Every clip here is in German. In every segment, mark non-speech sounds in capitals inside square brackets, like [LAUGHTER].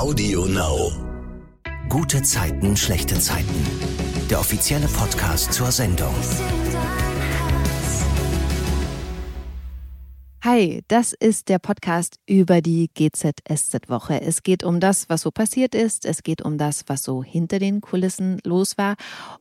Audio Now. Gute Zeiten, schlechte Zeiten. Der offizielle Podcast zur Sendung. Hi, das ist der Podcast über die GZSZ-Woche. Es geht um das, was so passiert ist. Es geht um das, was so hinter den Kulissen los war.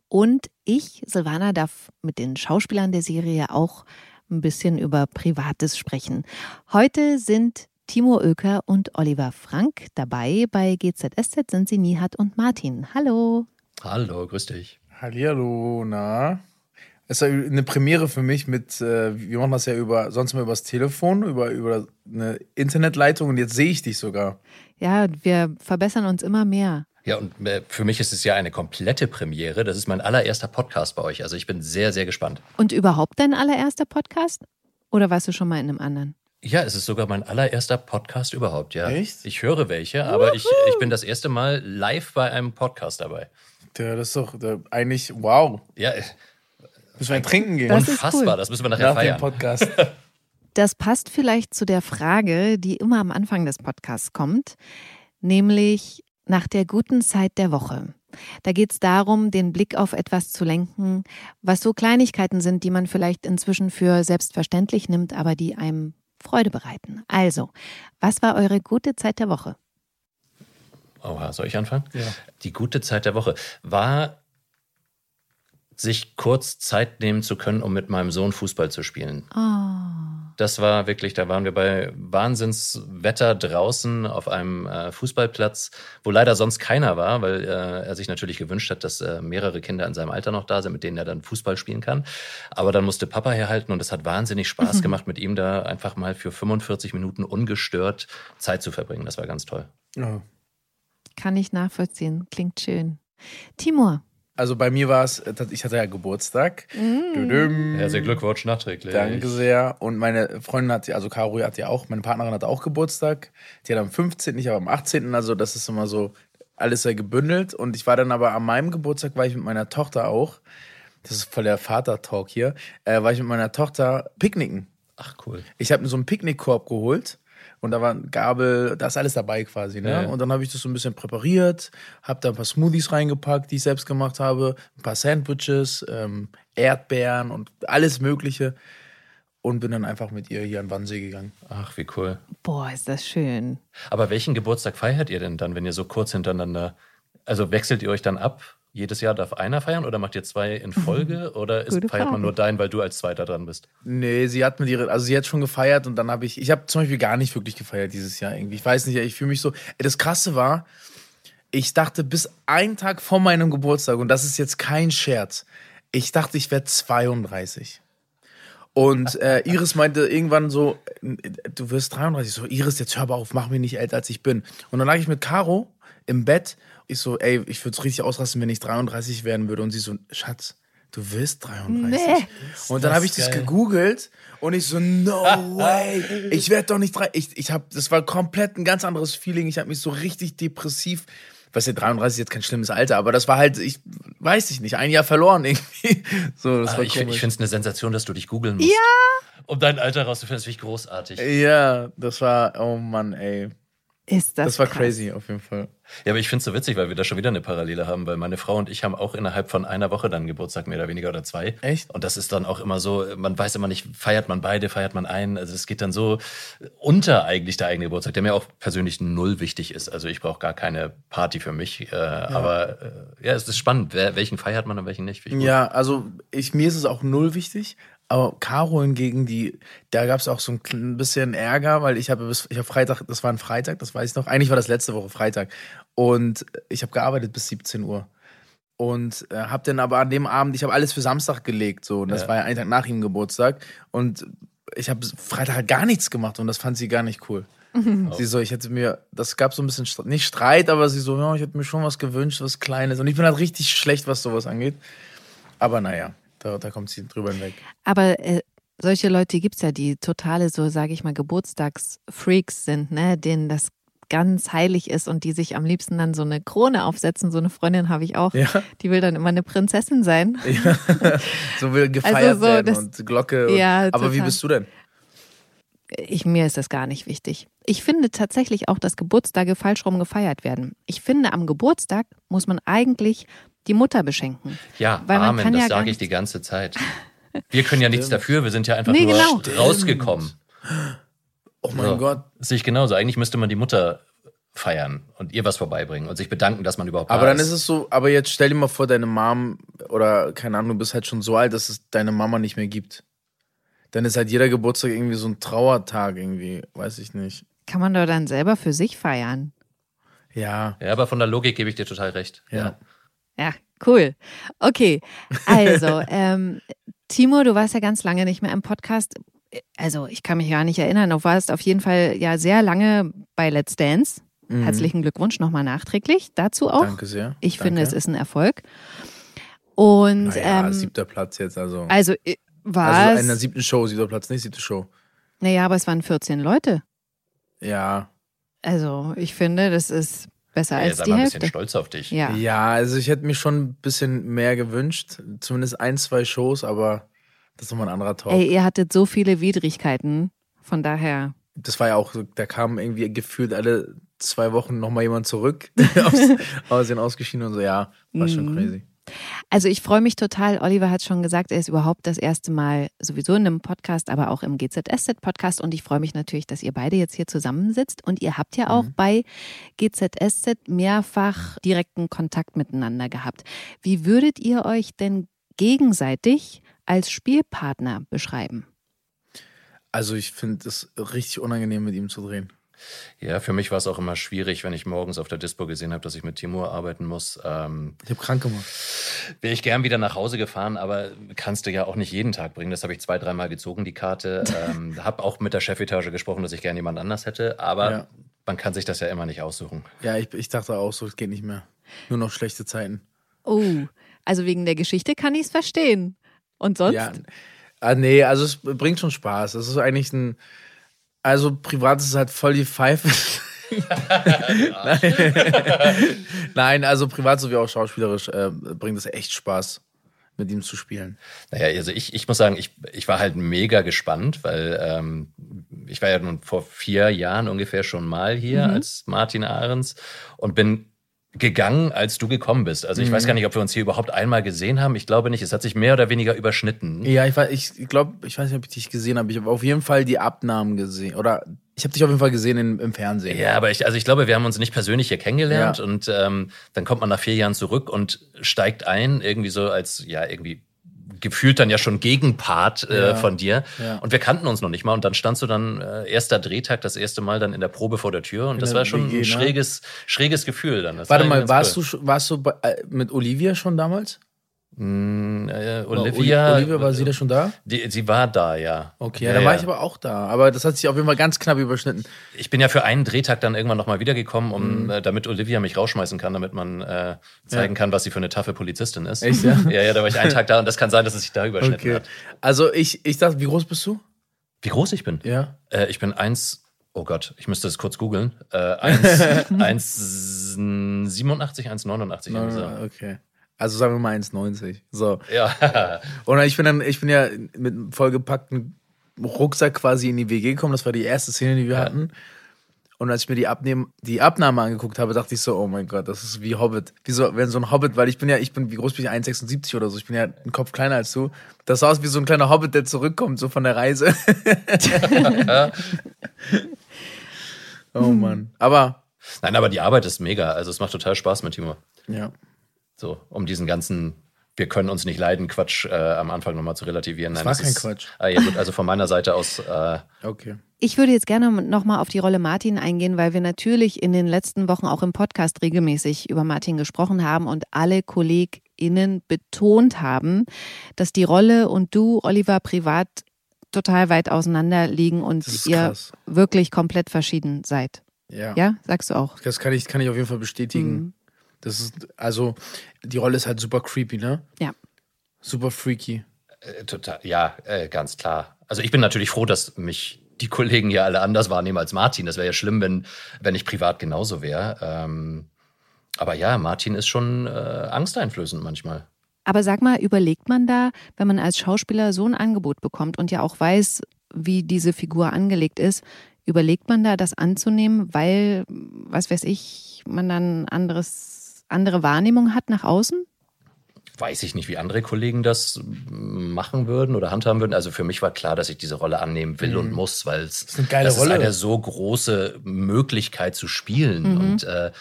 Und ich, Silvana, darf mit den Schauspielern der Serie auch ein bisschen über Privates sprechen. Heute sind Timo Oeker und Oliver Frank dabei. Bei GZSZ sind sie Nihat und Martin. Hallo. Hallo, grüß dich. Hallihallo, na? Es ist eine Premiere für mich mit, äh, wir machen das ja über, sonst mal übers Telefon, über, über eine Internetleitung und jetzt sehe ich dich sogar. Ja, wir verbessern uns immer mehr. Ja, und äh, für mich ist es ja eine komplette Premiere. Das ist mein allererster Podcast bei euch. Also ich bin sehr, sehr gespannt. Und überhaupt dein allererster Podcast? Oder warst du schon mal in einem anderen? Ja, es ist sogar mein allererster Podcast überhaupt, ja. Echt? Ich höre welche, aber ich, ich bin das erste Mal live bei einem Podcast dabei. Ja, das ist doch eigentlich, wow. Ja, Müssen wir trinken gehen? Das ist unfassbar. cool. Das müssen wir nachher Nach dem feiern. Podcast. [LAUGHS] Das passt vielleicht zu der Frage, die immer am Anfang des Podcasts kommt, nämlich nach der guten Zeit der Woche. Da geht es darum, den Blick auf etwas zu lenken, was so Kleinigkeiten sind, die man vielleicht inzwischen für selbstverständlich nimmt, aber die einem Freude bereiten. Also, was war eure gute Zeit der Woche? Oha, soll ich anfangen? Ja. Die gute Zeit der Woche war, sich kurz Zeit nehmen zu können, um mit meinem Sohn Fußball zu spielen. Oh, Das war wirklich, da waren wir bei Wahnsinnswetter draußen auf einem äh, Fußballplatz, wo leider sonst keiner war, weil äh, er sich natürlich gewünscht hat, dass äh, mehrere Kinder in seinem Alter noch da sind, mit denen er dann Fußball spielen kann. Aber dann musste Papa herhalten und es hat wahnsinnig Spaß gemacht, mit ihm da einfach mal für 45 Minuten ungestört Zeit zu verbringen. Das war ganz toll. Ja. kann ich nachvollziehen. Klingt schön. Timur. Also bei mir war es, äh, ich hatte ja Geburtstag. Mm. Herzlichen Glückwunsch nachträglich. Danke sehr. Und meine Freundin hat, also Caro hat ja auch, meine Partnerin hat auch Geburtstag. Die hat am 15., ich aber am 18., also das ist immer so alles sehr gebündelt. Und ich war dann aber an meinem Geburtstag, war ich mit meiner Tochter auch, das ist voll der Vater-Talk hier, äh, war ich mit meiner Tochter picknicken. Ach cool. Ich habe mir so einen Picknickkorb geholt und da war ein Gabel, da ist alles dabei quasi. Ne? Ja. Und dann habe ich das so ein bisschen präpariert, habe da ein paar Smoothies reingepackt, die ich selbst gemacht habe, ein paar Sandwiches, ähm, Erdbeeren und alles Mögliche. Und bin dann einfach mit ihr hier an den Wannsee gegangen. Ach, wie cool. Boah, ist das schön. Aber welchen Geburtstag feiert ihr denn dann, wenn ihr so kurz hintereinander, also wechselt ihr euch dann ab? Jedes Jahr darf einer feiern oder macht ihr zwei in Folge oder ist, feiert man Frage. nur deinen, weil du als Zweiter dran bist? Nee, sie hat mit ihre, also sie hat schon gefeiert und dann habe ich, ich habe zum Beispiel gar nicht wirklich gefeiert dieses Jahr irgendwie. Ich weiß nicht, ich fühle mich so. Das Krasse war, ich dachte bis einen Tag vor meinem Geburtstag, und das ist jetzt kein Scherz, ich dachte, ich werde 32. Und äh, Iris meinte irgendwann so, du wirst 33. So, Iris, jetzt hör aber auf, mach mich nicht älter, als ich bin. Und dann lag ich mit Caro im Bett. Ich so, ey, ich würde es richtig ausrasten, wenn ich 33 werden würde. Und sie so, Schatz, du wirst 33. Nee. Und dann habe ich das geil. gegoogelt und ich so, no [LAUGHS] way, ich werde doch nicht drei. Ich, ich habe, das war komplett ein ganz anderes Feeling. Ich habe mich so richtig depressiv. Weißt du, 33 ist jetzt kein schlimmes Alter, aber das war halt, ich weiß ich nicht, ein Jahr verloren irgendwie. [LAUGHS] So, das Ah, war ich find- komisch. ich finde es eine Sensation, dass du dich googeln musst. Ja! Um dein Alter rauszufinden, das finde ich großartig. ja, das war, oh Mann, ey. Ist das, Das war krass. crazy auf jeden Fall. Ja, aber ich finde es so witzig, weil wir da schon wieder eine Parallele haben, weil meine Frau und ich haben auch innerhalb von einer Woche dann Geburtstag, mehr oder weniger, oder zwei. Echt? Und das ist dann auch immer so, man weiß immer nicht, feiert man beide, feiert man einen. Also es geht dann so unter eigentlich der eigene Geburtstag, der mir auch persönlich null wichtig ist. Also ich brauche gar keine Party für mich. Äh, Aber äh, ja, es ist spannend, wer, welchen feiert man und welchen nicht. Ja, also ich, mir ist es auch null wichtig. Aber Caro hingegen, die, da gab es auch so ein bisschen Ärger, weil ich habe bis, ich habe Freitag, das war ein Freitag, das weiß ich noch. Eigentlich war das letzte Woche Freitag. Und ich habe gearbeitet bis 17 Uhr. Und äh, habe dann aber an dem Abend, ich habe alles für Samstag gelegt, so. Und das Ja. war ja ein Tag nach ihrem Geburtstag. Und ich habe Freitag halt gar nichts gemacht und das fand sie gar nicht cool. Sie so, ich hätte mir, das gab so ein bisschen, nicht Streit, aber sie so, ja, ich hätte mir schon was gewünscht, was Kleines. Und ich bin halt richtig schlecht, was sowas angeht. Aber naja, da, da kommt sie drüber hinweg. Aber äh, solche Leute gibt's ja, die totale, so sage ich mal, Geburtstagsfreaks sind, ne, denen das ganz heilig ist und die sich am liebsten dann so eine Krone aufsetzen. So eine Freundin habe ich auch. Ja. Die will dann immer eine Prinzessin sein. so will [LAUGHS] gefeiert Also so, werden das- und Glocke. Und, Ja, aber wie total. bist du denn? ich, mir ist das gar nicht wichtig. Ich finde tatsächlich auch, dass Geburtstage falsch rum gefeiert werden. Ich finde, am Geburtstag muss man eigentlich die Mutter beschenken. Ja, Weil man Amen, kann das ja sage ich die ganze Zeit. Wir können ja nichts dafür, wir sind ja einfach Nee, nur genau. rausgekommen. Oh mein So. Gott. Sehe ich genauso. Eigentlich müsste man die Mutter feiern und ihr was vorbeibringen und sich bedanken, dass man überhaupt Aber da dann ist es so, aber jetzt stell dir mal vor, deine Mom oder keine Ahnung, du bist halt schon so alt, dass es deine Mama nicht mehr gibt. Dann ist halt jeder Geburtstag irgendwie so ein Trauertag irgendwie, weiß ich nicht. Kann man doch dann selber für sich feiern. Ja, Ja, aber von der Logik gebe ich dir total recht. ja. Ja, cool. Okay, also, [LAUGHS] ähm, Timo, du warst ja ganz lange nicht mehr im Podcast. Also, ich kann mich gar nicht erinnern. Du warst auf jeden Fall ja sehr lange bei Let's Dance. Mhm. Herzlichen Glückwunsch nochmal nachträglich dazu auch. Danke sehr. Ich Danke. finde, es ist ein Erfolg. Und Naja, ähm, siebter Platz jetzt, also. also äh, war Also es. in der siebten Show, siebter Platz, nicht siebte Show. naja, aber es waren 14 Leute. Ja. Also ich finde, das ist besser Ey, als sei die mal ein bisschen stolz auf dich. Ja. Ja, also ich hätte mir schon ein bisschen mehr gewünscht. Zumindest ein, zwei Shows, aber das ist nochmal ein anderer Talk. Ey, ihr hattet so viele Widrigkeiten. Von daher. Das war ja auch da kam irgendwie gefühlt alle zwei Wochen nochmal jemand zurück [LAUGHS] aus, [LAUGHS] aus den Ausgeschiedenen und so, ja, war schon Mhm. crazy. Also ich freue mich total. Oliver hat schon gesagt, er ist überhaupt das erste Mal sowieso in einem Podcast, aber auch im GZSZ-Podcast. Und ich freue mich natürlich, dass ihr beide jetzt hier zusammensitzt. Und ihr habt ja auch bei GZSZ mehrfach direkten Kontakt miteinander gehabt. Wie würdet ihr euch denn gegenseitig als Spielpartner beschreiben? Also ich finde es richtig unangenehm, mit ihm zu drehen. Ja, für mich war es auch immer schwierig, wenn ich morgens auf der Dispo gesehen habe, dass ich mit Timur arbeiten muss. Ähm, Ich habe krank gemacht. Wäre ich gern wieder nach Hause gefahren, aber kannst du ja auch nicht jeden Tag bringen. Das habe ich zwei, dreimal gezogen, die Karte. [LAUGHS] Ähm, habe auch mit der Chefetage gesprochen, dass ich gern jemand anders hätte, aber Ja. man kann sich das ja immer nicht aussuchen. Ja, ich, ich dachte auch so, es geht nicht mehr. Nur noch schlechte Zeiten. Oh, also wegen der Geschichte kann ich es verstehen. Und sonst? Ja. Ah, nee, also es bringt schon Spaß. Es ist eigentlich ein. Also privat ist es halt voll die Pfeife. Nein. [LAUGHS] Nein, also privat sowie auch schauspielerisch äh, bringt es echt Spaß, mit ihm zu spielen. Naja, also ich, ich muss sagen, ich, ich war halt mega gespannt, weil ähm, ich war ja nun vor vier Jahren ungefähr schon mal hier als Martin Ahrens und bin gegangen, als du gekommen bist. Also ich weiß gar nicht, ob wir uns hier überhaupt einmal gesehen haben. Ich glaube nicht. Es hat sich mehr oder weniger überschnitten. Ja, ich, war- ich glaube, ich weiß nicht, ob ich dich gesehen habe. Ich habe auf jeden Fall die Abnahmen gesehen. Oder ich habe dich auf jeden Fall gesehen in, im Fernsehen. Ja, aber ich, also ich glaube, wir haben uns nicht persönlich hier kennengelernt Ja. und ähm, dann kommt man nach vier Jahren zurück und steigt ein, irgendwie so als, ja, irgendwie gefühlt dann ja schon Gegenpart äh, Ja. von dir. Ja. Und wir kannten uns noch nicht mal. Und dann standst du dann, äh, erster Drehtag, das erste Mal dann in der Probe vor der Tür. Und In das war schon WG, ein ne? schräges, schräges Gefühl dann. Das Warte war mal, warst cool. du, schon- warst du bei, äh, mit Olivia schon damals? Mm, äh, Olivia. Oli- Olivia, war sie da schon da? Die, sie war da, ja. Okay, ja, da war ich aber auch da. Aber das hat sich auf jeden Fall ganz knapp überschnitten. Ich bin ja für einen Drehtag dann irgendwann nochmal wiedergekommen, um, Mhm. äh, damit Olivia mich rausschmeißen kann, damit man äh, zeigen kann, was sie für eine taffe Polizistin ist. Echt, ja? [LAUGHS] Ja, ja, da war ich einen Tag da und das kann sein, dass es sich da überschnitten Okay. hat. Also ich, ich dachte, wie groß bist du? Wie groß ich bin? Ja. Äh, ich bin eins, oh Gott, ich müsste es kurz googeln. Äh, eins, [LAUGHS] eins 87, 1,89 irgendwie so. Okay. Also sagen wir mal 1,90. So. Ja, Und ich bin dann, ich bin ja mit einem vollgepackten Rucksack quasi in die WG gekommen. Das war die erste Szene, die wir Ja. hatten. Und als ich mir die, Abnehm, die Abnahme angeguckt habe, dachte ich so, oh mein Gott, das ist wie Hobbit. Wie so, wenn so ein Hobbit, weil ich bin ja, ich bin, wie groß bin ich? 1,76 oder so. Ich bin ja einen Kopf kleiner als du. Das sah aus wie so ein kleiner Hobbit, der zurückkommt, so von der Reise. [LAUGHS] oh Mann. Aber, nein, aber die Arbeit ist mega. Also es macht total Spaß mit Timo. ja. So, um diesen ganzen wir können uns nicht leiden, Quatsch äh, am Anfang nochmal zu relativieren. Das Nein, war das kein ist, Quatsch. Ah, ja, gut, also von meiner Seite aus, äh, Okay. Ich würde jetzt gerne nochmal auf die Rolle Martin eingehen, weil wir natürlich in den letzten Wochen auch im Podcast regelmäßig über Martin gesprochen haben und alle KollegInnen betont haben, dass die Rolle und du, Oliver, privat total weit auseinander liegen und ihr krass. wirklich komplett verschieden seid. Ja. Ja, sagst du auch. Das kann ich, kann ich auf jeden Fall bestätigen. Mhm. Das ist, also, die Rolle ist halt super creepy, ne? Ja. Super freaky. äh, total, ja, äh, ganz klar. Also ich bin natürlich froh, dass mich die Kollegen hier alle anders wahrnehmen als Martin. Das wäre ja schlimm, wenn, wenn ich privat genauso wäre. Ähm, aber ja, Martin ist schon äh, angsteinflößend manchmal. Aber sag mal, überlegt man da, wenn man als Schauspieler so ein Angebot bekommt und ja auch weiß, wie diese Figur angelegt ist, überlegt man da, das anzunehmen, weil, was weiß ich, man dann anderes, andere Wahrnehmung hat nach außen? weiß ich nicht, wie andere Kollegen das machen würden oder handhaben würden. Also für mich war klar, dass ich diese Rolle annehmen will mhm. und muss, weil es das ist eine, das ist eine so große Möglichkeit zu spielen mhm. und äh,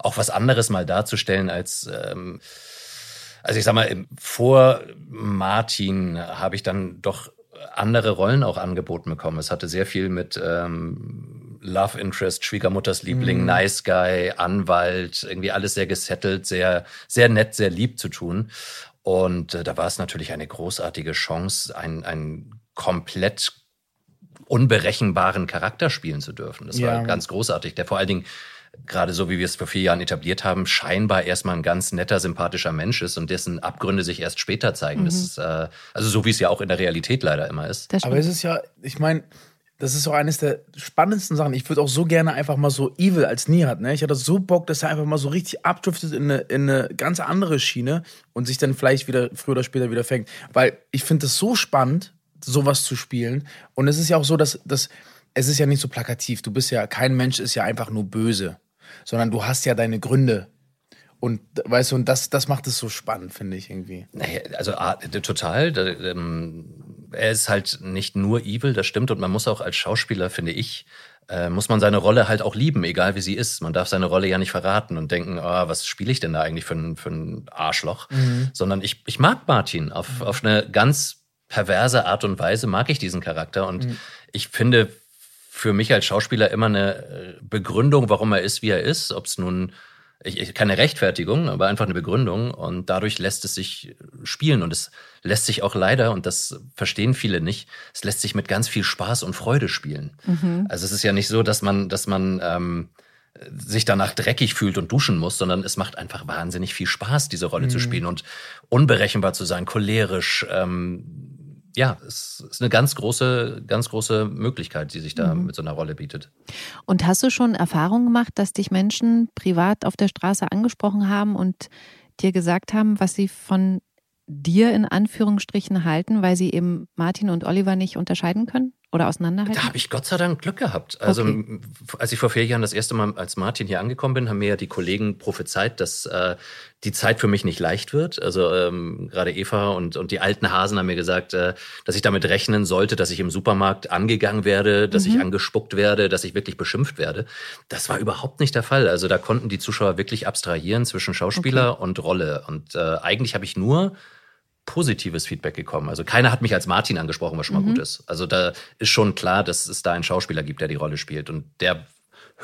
auch was anderes mal darzustellen als ähm, also ich sag mal, vor Martin habe ich dann doch andere Rollen auch angeboten bekommen. Es hatte sehr viel mit ähm, Love Interest, Schwiegermutters Liebling, mhm. Nice Guy, Anwalt, irgendwie alles sehr gesettelt, sehr, sehr nett, sehr lieb zu tun. Und äh, da war es natürlich eine großartige Chance, ein, ein komplett unberechenbaren Charakter spielen zu dürfen. Das ja. war ganz großartig, der vor allen Dingen gerade so wie wir es vor vier Jahren etabliert haben, scheinbar erstmal ein ganz netter, sympathischer Mensch ist und dessen Abgründe sich erst später zeigen. Mhm. Das ist, äh, also so wie es ja auch in der Realität leider immer ist. Aber es ist ja, ich meine, das ist auch eines der spannendsten Sachen. Ich würde auch so gerne einfach mal so Evil als Nihat, ne? Ich hatte so Bock, dass er einfach mal so richtig abdriftet in eine, in eine ganz andere Schiene und sich dann vielleicht wieder früher oder später wieder fängt. Weil ich finde es so spannend, sowas zu spielen. Und es ist ja auch so, dass, dass es ist ja nicht so plakativ. Du bist ja, kein Mensch ist ja einfach nur böse sondern du hast ja deine Gründe. Und weißt du, und das, das macht es so spannend, finde ich irgendwie. Naja, also ah, total. Ähm, er ist halt nicht nur evil, das stimmt. Und man muss auch als Schauspieler, finde ich, äh, muss man seine Rolle halt auch lieben, egal wie sie ist. Man darf seine Rolle ja nicht verraten und denken, oh, was spiele ich denn da eigentlich für ein, für ein Arschloch? Mhm. Sondern ich, ich mag Martin auf, auf eine ganz perverse Art und Weise, mag ich diesen Charakter. Und mhm. ich finde, für mich als Schauspieler immer eine äh, Begründung, warum er ist, wie er ist. Ob es nun ich, keine Rechtfertigung, aber einfach eine Begründung. Und dadurch lässt es sich spielen. Und es lässt sich auch leider, und das verstehen viele nicht, es lässt sich mit ganz viel Spaß und Freude spielen. Mhm. Also es ist ja nicht so, dass man, dass man ähm, sich danach dreckig fühlt und duschen muss, sondern es macht einfach wahnsinnig viel Spaß, diese Rolle mhm. zu spielen und unberechenbar zu sein, cholerisch, ähm, ja, es ist eine ganz große, ganz große Möglichkeit, die sich da mhm. mit so einer Rolle bietet. Und hast du schon Erfahrungen gemacht, dass dich Menschen privat auf der Straße angesprochen haben und dir gesagt haben, was sie von dir in Anführungsstrichen halten, weil sie eben Martin und Oliver nicht unterscheiden können? Oder auseinanderhalten? Da habe ich Gott sei Dank Glück gehabt. Also okay. als ich vor vier Jahren das erste Mal als Martin hier angekommen bin, haben mir ja die Kollegen prophezeit, dass äh, die Zeit für mich nicht leicht wird. Also ähm, gerade Eva und, und die alten Hasen haben mir gesagt, äh, dass ich damit rechnen sollte, dass ich im Supermarkt angegangen werde, dass mhm. ich angespuckt werde, dass ich wirklich beschimpft werde. Das war überhaupt nicht der Fall. Also da konnten die Zuschauer wirklich abstrahieren zwischen Schauspieler okay. und Rolle. Und äh, eigentlich habe ich nur positives Feedback gekommen. Also keiner hat mich als Martin angesprochen, was schon mal mhm. gut ist. Also da ist schon klar, dass es da einen Schauspieler gibt, der die Rolle spielt und der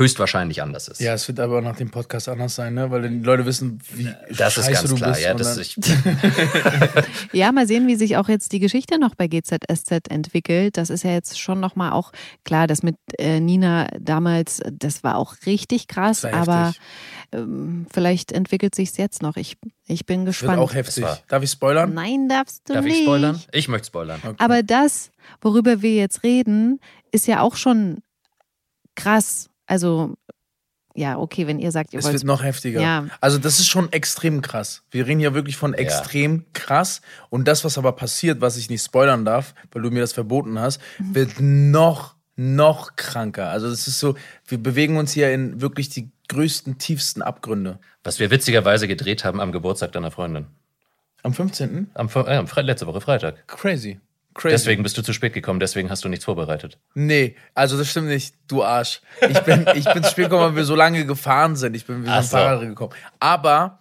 höchstwahrscheinlich anders ist. Ja, es wird aber nach dem Podcast anders sein, ne? weil die Leute wissen, wie das ist ganz du klar. bist. Ja, das ich [LAUGHS] [LAUGHS] ja, mal sehen, wie sich auch jetzt die Geschichte noch bei GZSZ entwickelt. Das ist ja jetzt schon noch mal auch klar, das mit äh, Nina damals, das war auch richtig krass, aber ähm, vielleicht entwickelt sich es jetzt noch. Ich, ich bin gespannt. Wird auch heftig. Darf ich spoilern? Nein, darfst du Darf nicht. Darf ich spoilern? Ich möchte spoilern. Okay. Aber das, worüber wir jetzt reden, ist ja auch schon krass also ja, okay, wenn ihr sagt, ihr es wollt. Es wird noch heftiger. Ja. Also, das ist schon extrem krass. Wir reden ja wirklich von extrem ja. krass. Und das, was aber passiert, was ich nicht spoilern darf, weil du mir das verboten hast, mhm. wird noch, noch kranker. Also, das ist so, wir bewegen uns hier in wirklich die größten, tiefsten Abgründe. Was wir witzigerweise gedreht haben am Geburtstag deiner Freundin. Am 15.? Am, äh, letzte Woche Freitag. Crazy. Crazy. Deswegen bist du zu spät gekommen, deswegen hast du nichts vorbereitet. Nee, also das stimmt nicht, du Arsch. Ich bin, ich bin zu spät gekommen, weil wir so lange gefahren sind. Ich bin wie so ein. Fahrer gekommen. Aber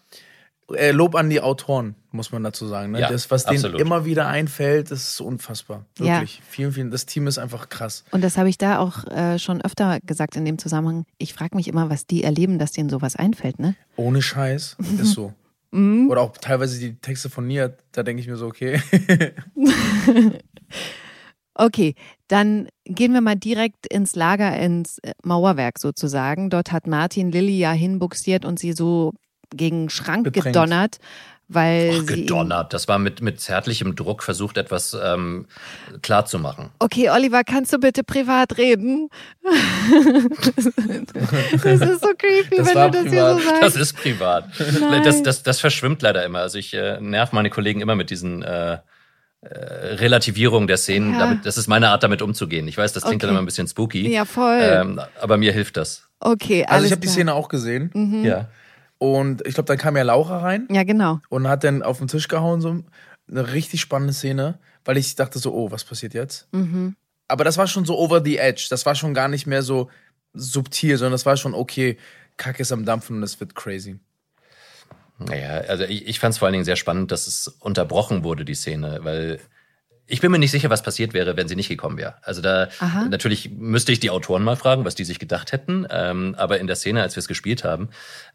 äh, Lob an die Autoren, muss man dazu sagen. Ne? Ja, das, was absolut. denen immer wieder einfällt, das ist unfassbar. Wirklich. Ja. Vielen, vielen. Das Team ist einfach krass. Und das habe ich da auch äh, schon öfter gesagt in dem Zusammenhang. Ich frage mich immer, was die erleben, dass denen sowas einfällt, ne? Ohne Scheiß. Ist so. Mhm. Oder auch teilweise die Texte von Nia, da denke ich mir so, okay. [LAUGHS] okay, dann gehen wir mal direkt ins Lager, ins äh, Mauerwerk sozusagen. Dort hat Martin Lilly ja hinbuxiert und sie so gegen Schrank Bedrängt. gedonnert weil Ach, gedonnert. Das war mit, mit zärtlichem Druck versucht, etwas ähm, klarzumachen. Okay, Oliver, kannst du bitte privat reden? [LAUGHS] das ist so creepy, das wenn du das privat. hier so sagst. Das ist privat. Das, das, das verschwimmt leider immer. Also ich äh, nerv meine Kollegen immer mit diesen äh, äh, Relativierung der Szenen. Ja. Damit, das ist meine Art, damit umzugehen. Ich weiß, das klingt dann Okay. immer ein bisschen spooky. Ja, voll. Ähm, aber mir hilft das. Okay, Also alles ich habe die. Szene auch gesehen Mhm. Ja. Und ich glaube, dann kam ja Laura rein Ja, genau. und hat dann auf den Tisch gehauen, so eine richtig spannende Szene, weil ich dachte so, oh, was passiert jetzt? Mhm. Aber das war schon so over the edge, das war schon gar nicht mehr so subtil, sondern das war schon, okay, Kacke ist am Dampfen und es wird crazy. Naja, also ich, ich fand es vor allen Dingen sehr spannend, dass es unterbrochen wurde, die Szene, weil ich bin mir nicht sicher, was passiert wäre, wenn sie nicht gekommen wäre. Also da Aha. natürlich müsste ich die Autoren mal fragen, was die sich gedacht hätten. Ähm, aber in der Szene, als wir es gespielt haben,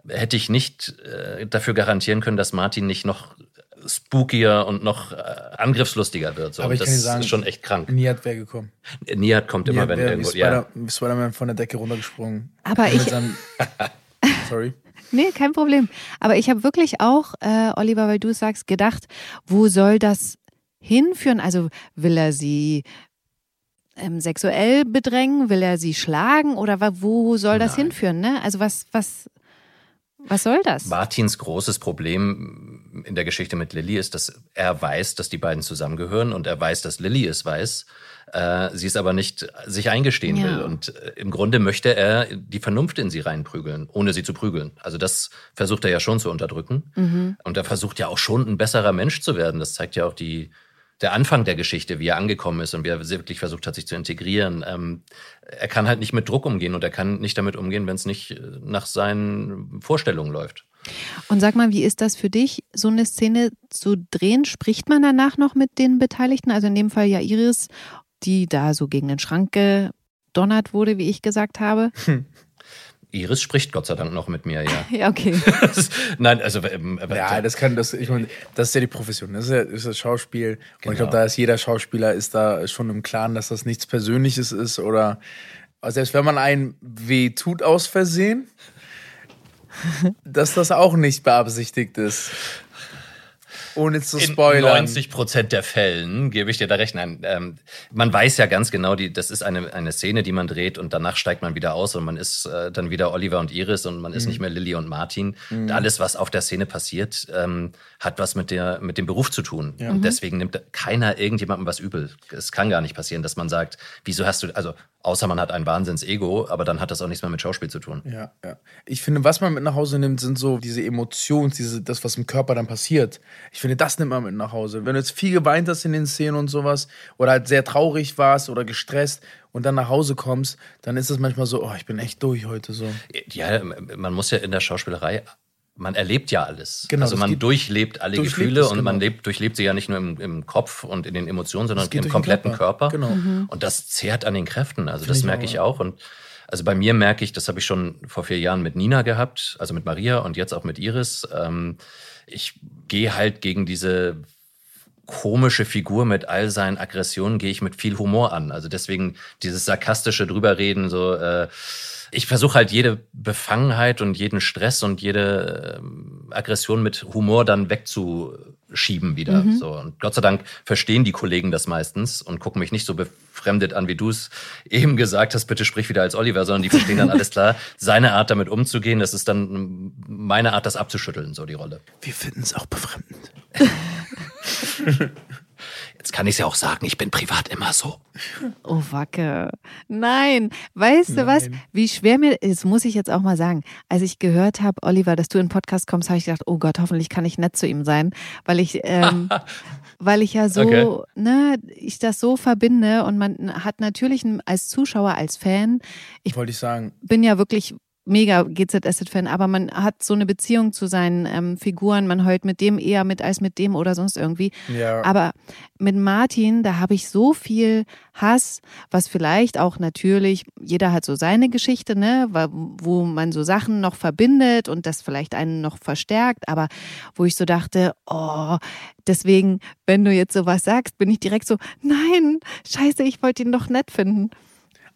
hätte ich nicht äh, dafür garantieren können, dass Martin nicht noch spookier und noch äh, angriffslustiger wird. So. Aber ich das kann dir sagen, ist schon echt krank. Nihat wäre gekommen. Nihat kommt immer, Nihat wenn wäre wie irgendwo. Ja. Spider- wie Spider-Man von der Decke runtergesprungen. Aber ich, seinem- [LAUGHS] Sorry. nee, kein Problem. Aber ich habe wirklich auch, äh, Oliver, weil du es sagst, gedacht, wo soll das hinführen? Also will er sie ähm, sexuell bedrängen? Will er sie schlagen? Oder wo soll das Nein. hinführen? Ne? Also was, was, was soll das? Martins großes Problem in der Geschichte mit Lilly ist, dass er weiß, dass die beiden zusammengehören und er weiß, dass Lilly es weiß. Äh, sie es aber nicht sich eingestehen Ja. will. Und äh, im Grunde möchte er die Vernunft in sie reinprügeln, ohne sie zu prügeln. Also das versucht er ja schon zu unterdrücken. Mhm. Und er versucht ja auch schon ein besserer Mensch zu werden. Das zeigt ja auch die, der Anfang der Geschichte, wie er angekommen ist und wie er wirklich versucht hat, sich zu integrieren. Ähm, er kann halt nicht mit Druck umgehen und er kann nicht damit umgehen, wenn es nicht äh, nach seinen Vorstellungen läuft. Und sag mal, wie ist das für dich, so eine Szene zu drehen? Spricht man danach noch mit den Beteiligten? Also in dem Fall ja Iris, die da so gegen den Schrank gedonnert wurde, wie ich gesagt habe. [LAUGHS] Iris spricht Gott sei Dank noch mit mir, ja. [LAUGHS] Ja, okay. Nein, also ähm, aber- Ja, das kann das, ich meine, das ist ja die Profession, das ist ja das, ist das Schauspiel. Und ich Genau. glaube, da ist jeder Schauspieler ist da schon im Klaren, dass das nichts Persönliches ist oder also selbst wenn man einen weh tut aus Versehen, [LAUGHS] dass das auch nicht beabsichtigt ist. Ohne zu in spoilern. 90 Prozent der Fällen gebe ich dir da recht. Nein, ähm, man weiß ja ganz genau, die, das ist eine, eine Szene, die man dreht und danach steigt man wieder aus und man ist äh, dann wieder Oliver und Iris und man ist nicht mehr Lilly und Martin. Alles, was auf der Szene passiert, ähm, hat was mit, der, mit dem Beruf zu tun. Und deswegen nimmt keiner irgendjemandem was übel. Es kann gar nicht passieren, dass man sagt, wieso hast du, also außer man hat ein Wahnsinns-Ego, aber dann hat das auch nichts mehr mit Schauspiel zu tun. Ja, ja. Ich finde, was man mit nach Hause nimmt, sind so diese Emotionen, diese, das, was im Körper dann passiert. Ich finde, das nimmt man mit nach Hause. Wenn du jetzt viel geweint hast in den Szenen und sowas, oder halt sehr traurig warst oder gestresst und dann nach Hause kommst, dann ist es manchmal so, oh, ich bin echt durch heute so. Ja, man muss ja in der Schauspielerei, man erlebt ja alles. Genau, also man geht- durchlebt alle durchlebt Gefühle es, und genau. man lebt, durchlebt sie ja nicht nur im, im Kopf und in den Emotionen, sondern im kompletten Körper. Körper. Genau. Und das zehrt an den Kräften. Also Finde das merke ich auch. Und also bei mir merke ich, das habe ich schon vor vier Jahren mit Nina gehabt, also mit Maria und jetzt auch mit Iris. Ähm, ich gehe halt gegen diese komische Figur mit all seinen Aggressionen gehe ich mit viel Humor an. Also deswegen dieses sarkastische drüberreden, so äh, ich versuche halt jede Befangenheit und jeden Stress und jede ähm, Aggression mit Humor dann wegzuschieben wieder. So und Gott sei Dank verstehen die Kollegen das meistens und gucken mich nicht so befremdet an, wie du es eben gesagt hast. Bitte sprich wieder als Oliver, sondern die verstehen dann alles klar. [LAUGHS] Seine Art damit umzugehen, das ist dann meine Art, das abzuschütteln, so die Rolle. Wir finden es auch befremdend. [LAUGHS] Jetzt kann ich es ja auch sagen, ich bin privat immer so. Oh, Wacke. Nein, weißt du was? Nein. Wie schwer mir, das muss ich jetzt auch mal sagen, als ich gehört habe, Oliver, dass du in den Podcast kommst, habe ich gedacht, oh Gott, hoffentlich kann ich nett zu ihm sein, weil ich, ähm, [LAUGHS] weil ich ja so, Okay. ne, ich das so verbinde und man hat natürlich als Zuschauer, als Fan, ich Wollte ich sagen. bin ja wirklich mega GZSZ-Fan, aber man hat so eine Beziehung zu seinen ähm, Figuren, man heult mit dem eher mit als mit dem oder sonst irgendwie. Ja. Aber mit Martin, da habe ich so viel Hass, was vielleicht auch natürlich, jeder hat so seine Geschichte, ne, wo man so Sachen noch verbindet und das vielleicht einen noch verstärkt, aber wo ich so dachte, oh, deswegen, wenn du jetzt sowas sagst, bin ich direkt so, nein, scheiße, ich wollte ihn doch nett finden.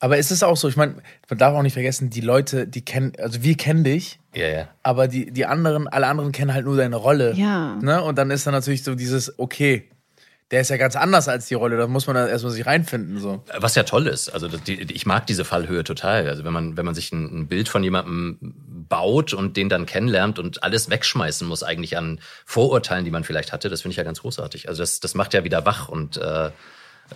Aber es ist auch so, ich meine, man darf auch nicht vergessen, die Leute, die kennen, also wir kennen dich, Ja, ja. aber die, die anderen, alle anderen kennen halt nur deine Rolle. Ja. Ne? Und dann ist dann natürlich so dieses, okay, der ist ja ganz anders als die Rolle, da muss man dann erstmal sich reinfinden. So. Was ja toll ist. Also die, ich mag diese Fallhöhe total. Also wenn man, wenn man sich ein, ein Bild von jemandem baut und den dann kennenlernt und alles wegschmeißen muss eigentlich an Vorurteilen, die man vielleicht hatte. Das finde ich ja ganz großartig. Also das, das macht ja wieder wach und äh,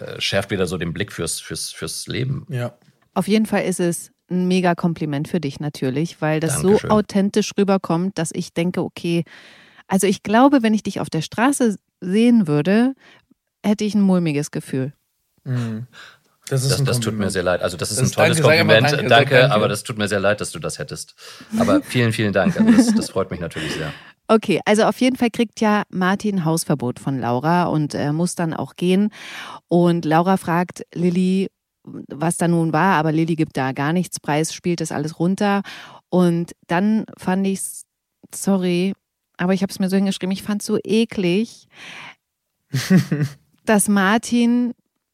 äh, schärft wieder so den Blick fürs, fürs, fürs Leben. Ja. Auf jeden Fall ist es ein mega Kompliment für dich natürlich, weil das Dankeschön. so authentisch rüberkommt, dass ich denke, okay, also ich glaube, wenn ich dich auf der Straße sehen würde, hätte ich ein mulmiges Gefühl. Mhm. Das, Das, das tut mir sehr leid. Also das ist Das- ein tolles danke, Kompliment. danke, danke, danke. aber das tut mir sehr leid, dass du das hättest. Aber vielen, vielen Dank. Also das, das freut mich natürlich sehr. Okay, also auf jeden Fall kriegt ja Martin Hausverbot von Laura und äh, muss dann auch gehen. Und Laura fragt Lilly, was da nun war, aber Lilly gibt da gar nichts preis, spielt das alles runter. Und dann fand ich's, sorry, aber ich habe es mir so hingeschrieben, ich fand so eklig, [LAUGHS] dass Martin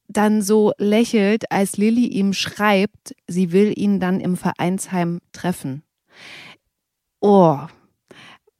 dann so lächelt, als Lilly ihm schreibt, sie will ihn dann im Vereinsheim treffen. Oh,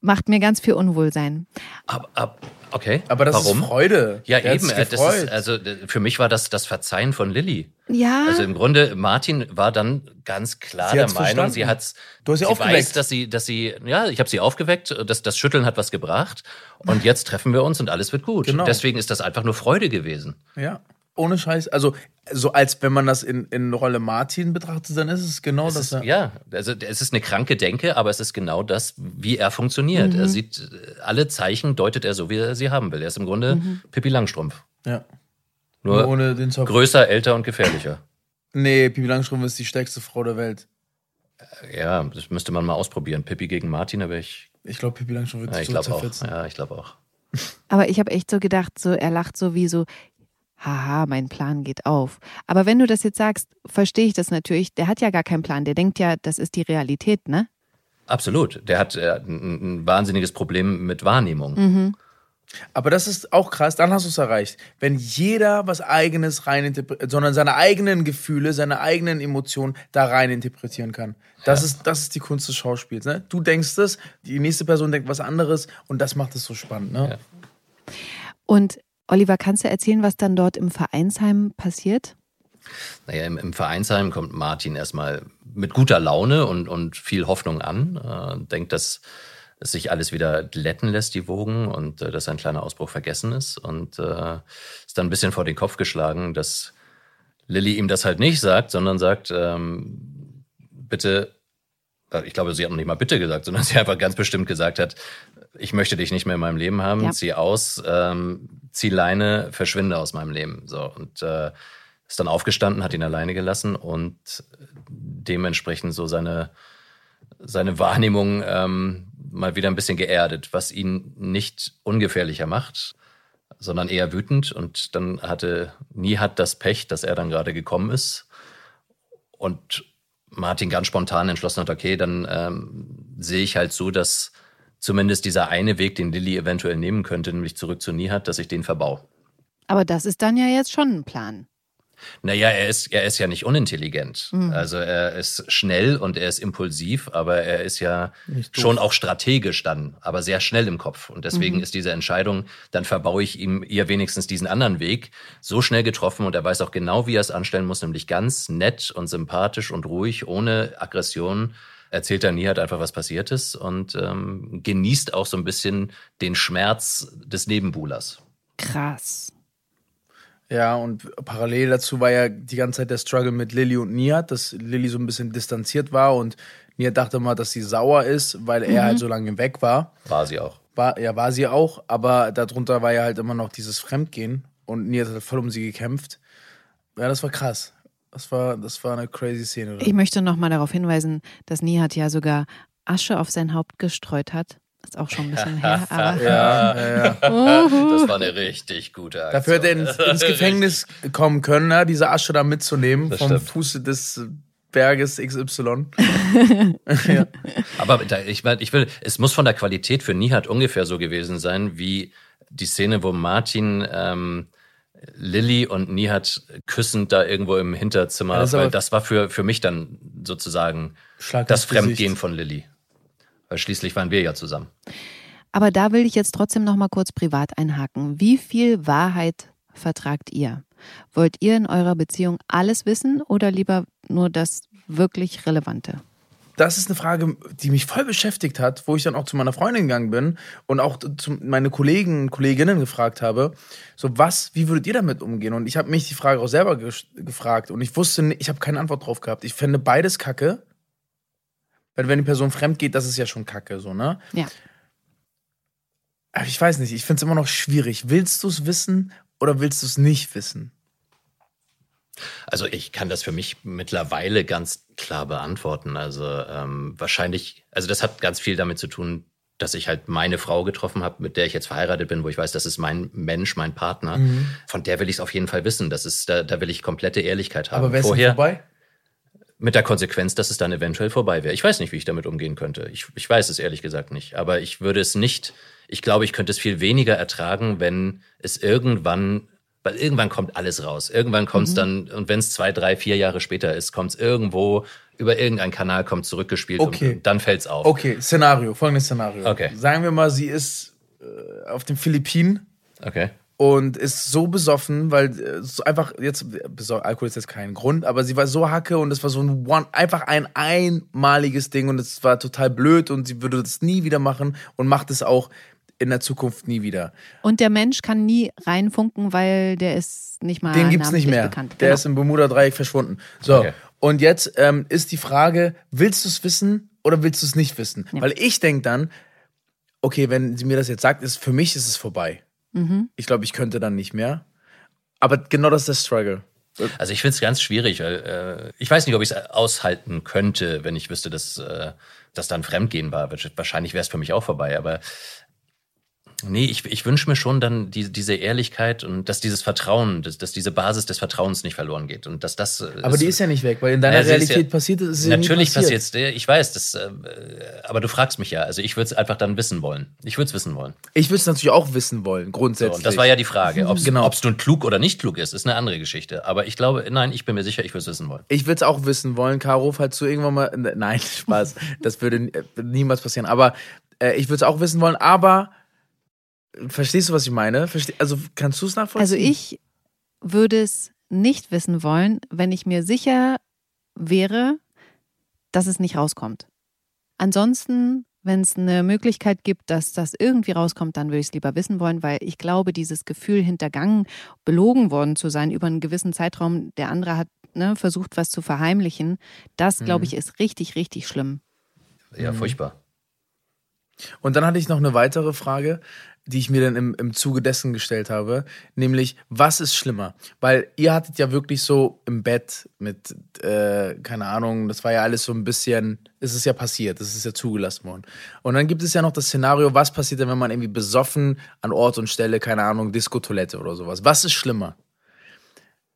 macht mir ganz viel Unwohlsein. Aber, ab, okay. Aber das Warum? ist Freude. Ja, Der eben. äh, ist, also für mich war das das Verzeihen von Lilly. Ja, Also im Grunde, Martin war dann ganz klar Sie der Meinung, verstanden. sie hat's, Du hast sie sie aufgeweckt. weiß, dass sie, dass sie, ja, ich habe sie aufgeweckt, das, das Schütteln hat was gebracht und jetzt treffen wir uns und alles wird gut. Genau. Deswegen ist das einfach nur Freude gewesen. Ja, ohne Scheiß. Also, so als wenn man das in, in Rolle Martin betrachtet, dann ist es genau Es das. ist, ja, also es ist eine kranke Denke, aber es ist genau das, wie er funktioniert. Mhm. Er sieht äh, alle Zeichen, deutet er so, wie er sie haben will. Er ist im Grunde Pippi Langstrumpf. ja. Nur Nur ohne den Zopf. größer, älter und gefährlicher. Nee, Pipi Langstrumpf ist die stärkste Frau der Welt. Ja, das müsste man mal ausprobieren. Pippi gegen Martin, aber ich, Ich glaube, Pipi Langstrumpf wird ja, ich so glaube auch. zerfetzen. Ja, ich glaube auch. aber ich habe echt so gedacht, so er lacht so wie so, haha, mein Plan geht auf. Aber wenn du das jetzt sagst, verstehe ich das natürlich. Der hat ja gar keinen Plan. Der denkt ja, das ist die Realität, ne? Absolut. Der hat äh, ein, ein wahnsinniges Problem mit Wahrnehmung. Aber das ist auch krass, dann hast du es erreicht. Wenn jeder was eigenes reininterpretiert, sondern seine eigenen Gefühle, seine eigenen Emotionen da rein interpretieren kann. Das, ist, das ist die Kunst des Schauspiels. Ne? Du denkst es, die nächste Person denkt was anderes und das macht es so spannend. Ne? Ja. Und Oliver, kannst du erzählen, was dann dort im Vereinsheim passiert? Naja, im, im Vereinsheim kommt Martin erstmal mit guter Laune und, und viel Hoffnung an. Äh, denkt, dass es sich alles wieder glätten lässt, die Wogen, und äh, dass ein kleiner Ausbruch vergessen ist. Und äh, ist dann ein bisschen vor den Kopf geschlagen, dass Lilly ihm das halt nicht sagt, sondern sagt, ähm, bitte, ich glaube, sie hat noch nicht mal bitte gesagt, sondern [LAUGHS] sie einfach ganz bestimmt gesagt hat, ich möchte dich nicht mehr in meinem Leben haben, Ja. zieh aus, ähm, zieh Leine, verschwinde aus meinem Leben. So, und äh, ist dann aufgestanden, hat ihn alleine gelassen und dementsprechend so seine, seine Wahrnehmung ähm, mal wieder ein bisschen geerdet, was ihn nicht ungefährlicher macht, sondern eher wütend. Und dann hatte Nihat das Pech, dass er dann gerade gekommen ist und Martin ganz spontan entschlossen hat, okay, dann ähm, sehe ich halt so, dass zumindest dieser eine Weg, den Lilly eventuell nehmen könnte, nämlich zurück zu Nihat, dass ich den verbau. Aber das ist dann ja jetzt schon ein Plan. Naja, er ist, er ist ja nicht unintelligent. Also er ist schnell und er ist impulsiv, aber er ist ja schon auch strategisch dann, aber sehr schnell im Kopf. Und deswegen ist diese Entscheidung, dann verbaue ich ihm ihr wenigstens diesen anderen Weg, so schnell getroffen und er weiß auch genau, wie er es anstellen muss, nämlich ganz nett und sympathisch und ruhig, ohne Aggression. Erzählt er nie halt einfach, was passiert ist und ähm, genießt auch so ein bisschen den Schmerz des Nebenbuhlers. Krass. Ja, und parallel dazu war ja die ganze Zeit der Struggle mit Lilly und Nihat, dass Lilly so ein bisschen distanziert war und Nihat dachte mal, dass sie sauer ist, weil er halt so lange weg war. War sie auch. war. Ja, war sie auch, aber darunter war ja halt immer noch dieses Fremdgehen und Nihat hat voll um sie gekämpft. Ja, das war krass. Das war, das war eine crazy Szene. Oder? Ich möchte noch mal darauf hinweisen, dass Nihat ja sogar Asche auf sein Haupt gestreut hat. Ist auch schon ein bisschen [LAUGHS] her, aber Ja, ja, ja. [LAUGHS] Das war eine richtig gute Aktion. Dafür hätte er ins, ins [LAUGHS] Gefängnis kommen können, ne? diese Asche da mitzunehmen Das vom stimmt. Fuße des Berges XY. Aber da, ich, mein, ich will, es muss von der Qualität für Nihat ungefähr so gewesen sein, wie die Szene, wo Martin ähm, Lilly und Nihat küssend da irgendwo im Hinterzimmer, Ja, das ist weil aber- das war für, für mich dann sozusagen Schlag das ins Gesicht. Fremdgehen von Lilly. Weil schließlich waren wir ja zusammen. Aber da will ich jetzt trotzdem noch mal kurz privat einhaken. Wie viel Wahrheit vertragt ihr? Wollt ihr in eurer Beziehung alles wissen oder lieber nur das wirklich Relevante? das ist eine Frage, die mich voll beschäftigt hat, wo ich dann auch zu meiner Freundin gegangen bin und auch zu meine Kollegen und Kolleginnen gefragt habe, so was, wie würdet ihr damit umgehen? Und ich habe mich die Frage auch selber ge gefragt und ich wusste, nicht, ich habe keine Antwort drauf gehabt. Ich fände beides kacke. Weil wenn die Person fremd geht, das ist ja schon kacke, so, ne? Ja. Aber ich weiß nicht, ich finde es immer noch schwierig. Willst du es wissen oder willst du es nicht wissen? Also ich kann das für mich mittlerweile ganz klar beantworten. Also ähm, wahrscheinlich, also das hat ganz viel damit zu tun, dass ich halt meine Frau getroffen habe, mit der ich jetzt verheiratet bin, wo ich weiß, das ist mein Mensch, mein Partner. Mhm. Von der will ich es auf jeden Fall wissen. Das ist, da, da will ich komplette Ehrlichkeit haben. Aber wäre es vorbei? Mit der Konsequenz, dass es dann eventuell vorbei wäre. Ich weiß nicht, wie ich damit umgehen könnte. Ich, ich weiß es ehrlich gesagt nicht. Aber ich würde es nicht, ich glaube, ich könnte es viel weniger ertragen, wenn es irgendwann weil irgendwann kommt alles raus. Irgendwann kommt es mhm. dann, und wenn es zwei, drei, vier Jahre später ist, kommt es irgendwo über irgendeinen Kanal kommt zurückgespielt okay. und dann fällt es auf. Okay, Szenario, folgendes Szenario. Okay. Sagen wir mal, sie ist äh, auf den Philippinen. Okay. Und ist so besoffen, weil äh, so einfach jetzt Alkohol ist jetzt kein Grund, aber sie war so hacke und es war so ein One, einfach ein einmaliges Ding und es war total blöd und sie würde das nie wieder machen und macht es auch in der Zukunft nie wieder. Und der Mensch kann nie reinfunken, weil der ist nicht mal Den gibt's nicht mehr. Bekannt. Der genau. ist im Bermuda-Dreieck verschwunden. So, okay. und jetzt ähm, ist die Frage, willst du es wissen oder willst du es nicht wissen? Ja. Weil ich denke dann, okay, wenn sie mir das jetzt sagt, ist für mich ist es vorbei. Mhm. Ich glaube, ich könnte dann nicht mehr. Aber genau das ist der Struggle. Also ich finde es ganz schwierig, weil äh, ich weiß nicht, ob ich es aushalten könnte, wenn ich wüsste, dass äh, das dann Fremdgehen war. Wahrscheinlich wäre es für mich auch vorbei, aber Nee, ich, ich wünsche mir schon dann die, diese Ehrlichkeit und dass dieses Vertrauen, dass, dass diese Basis des Vertrauens nicht verloren geht und dass das. Äh, aber ist, die ist ja nicht weg, weil in deiner ja, Realität ja, passiert ist Natürlich passiert es. Ich weiß, das, äh, aber du fragst mich ja. Also ich würde es einfach dann wissen wollen. Ich würde es wissen wollen. Ich würde es natürlich auch wissen wollen, grundsätzlich. So, und das war ja die Frage. Ob es genau. nun klug oder nicht klug ist, ist eine andere Geschichte. Aber ich glaube, nein, ich bin mir sicher, ich würde es wissen wollen. Ich würde es auch wissen wollen, Caro, falls du irgendwann mal. Nein, [LAUGHS] Spaß. das würde äh, niemals passieren. Aber äh, ich würde es auch wissen wollen, aber Verstehst du, was ich meine? Verste also kannst du es nachvollziehen? Also ich würde es nicht wissen wollen, wenn ich mir sicher wäre, dass es nicht rauskommt. Ansonsten, wenn es eine Möglichkeit gibt, dass das irgendwie rauskommt, dann würde ich es lieber wissen wollen, weil ich glaube, dieses Gefühl, hintergangen, belogen worden zu sein über einen gewissen Zeitraum, der andere hat ne, versucht, was zu verheimlichen, das, glaube ich, mhm. ist richtig, richtig schlimm. Ja, furchtbar. Und dann hatte ich noch eine weitere Frage die ich mir dann im, im Zuge dessen gestellt habe, nämlich, was ist schlimmer? Weil ihr hattet ja wirklich so im Bett mit, äh, keine Ahnung, das war ja alles so ein bisschen, es ist ja passiert, es ist ja zugelassen worden. Und dann gibt es ja noch das Szenario, was passiert denn, wenn man irgendwie besoffen an Ort und Stelle, keine Ahnung, Disco-Toilette oder sowas. Was ist schlimmer?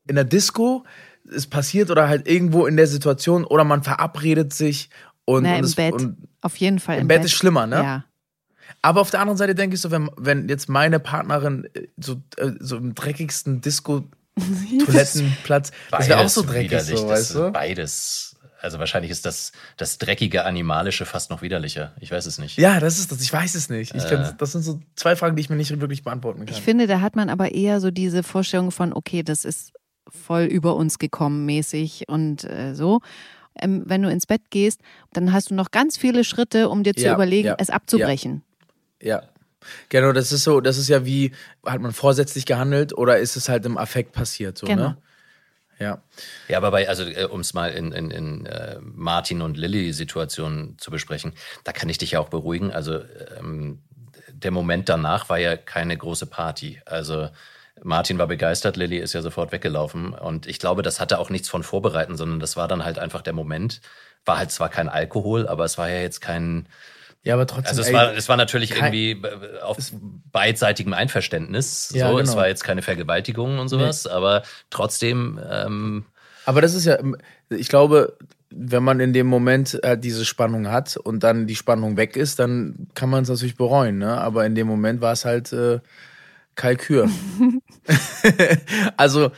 In der Disco es passiert oder halt irgendwo in der Situation oder man verabredet sich und, Na, und im es, Bett. Und Auf jeden Fall. Im, im Bett, Bett ist schlimmer, ne? Ja. Aber auf der anderen Seite denke ich so, wenn, wenn jetzt meine Partnerin äh, so, äh, so im dreckigsten Disco-Toilettenplatz, [LAUGHS] das wäre auch so dreckig, so, weißt du? Beides. Also wahrscheinlich ist das, das dreckige Animalische fast noch widerlicher. Ich weiß es nicht. Ja, das ist das. Ich weiß es nicht. Ich äh. das sind so zwei Fragen, die ich mir nicht wirklich beantworten kann. Ich finde, da hat man aber eher so diese Vorstellung von, okay, das ist voll über uns gekommen mäßig und äh, so. Ähm, wenn du ins Bett gehst, dann hast du noch ganz viele Schritte, um dir zu ja, überlegen, ja, es abzubrechen. Ja. Genau, das ist so, das ist ja wie, hat man vorsätzlich gehandelt oder ist es halt im Affekt passiert, so, genau. ne? Ja. Ja, aber bei, also äh, um es mal in, in, in äh, Martin und Lilly-Situationen zu besprechen, da kann ich dich ja auch beruhigen. Also ähm, der Moment danach war ja keine große Party. Also Martin war begeistert, Lilly ist ja sofort weggelaufen. Und ich glaube, das hatte auch nichts von Vorbereiten, sondern das war dann halt einfach der Moment. War halt zwar kein Alkohol, aber es war ja jetzt kein ja, aber trotzdem. Also es war, es war natürlich irgendwie auf beidseitigem Einverständnis. Ja, so, genau. es war jetzt keine Vergewaltigung und sowas, nee. aber trotzdem. Ähm, aber das ist ja, ich glaube, wenn man in dem Moment halt diese Spannung hat und dann die Spannung weg ist, dann kann man es natürlich bereuen. Ne? Aber in dem Moment war es halt äh, Kalkür. [LAUGHS] [LAUGHS] also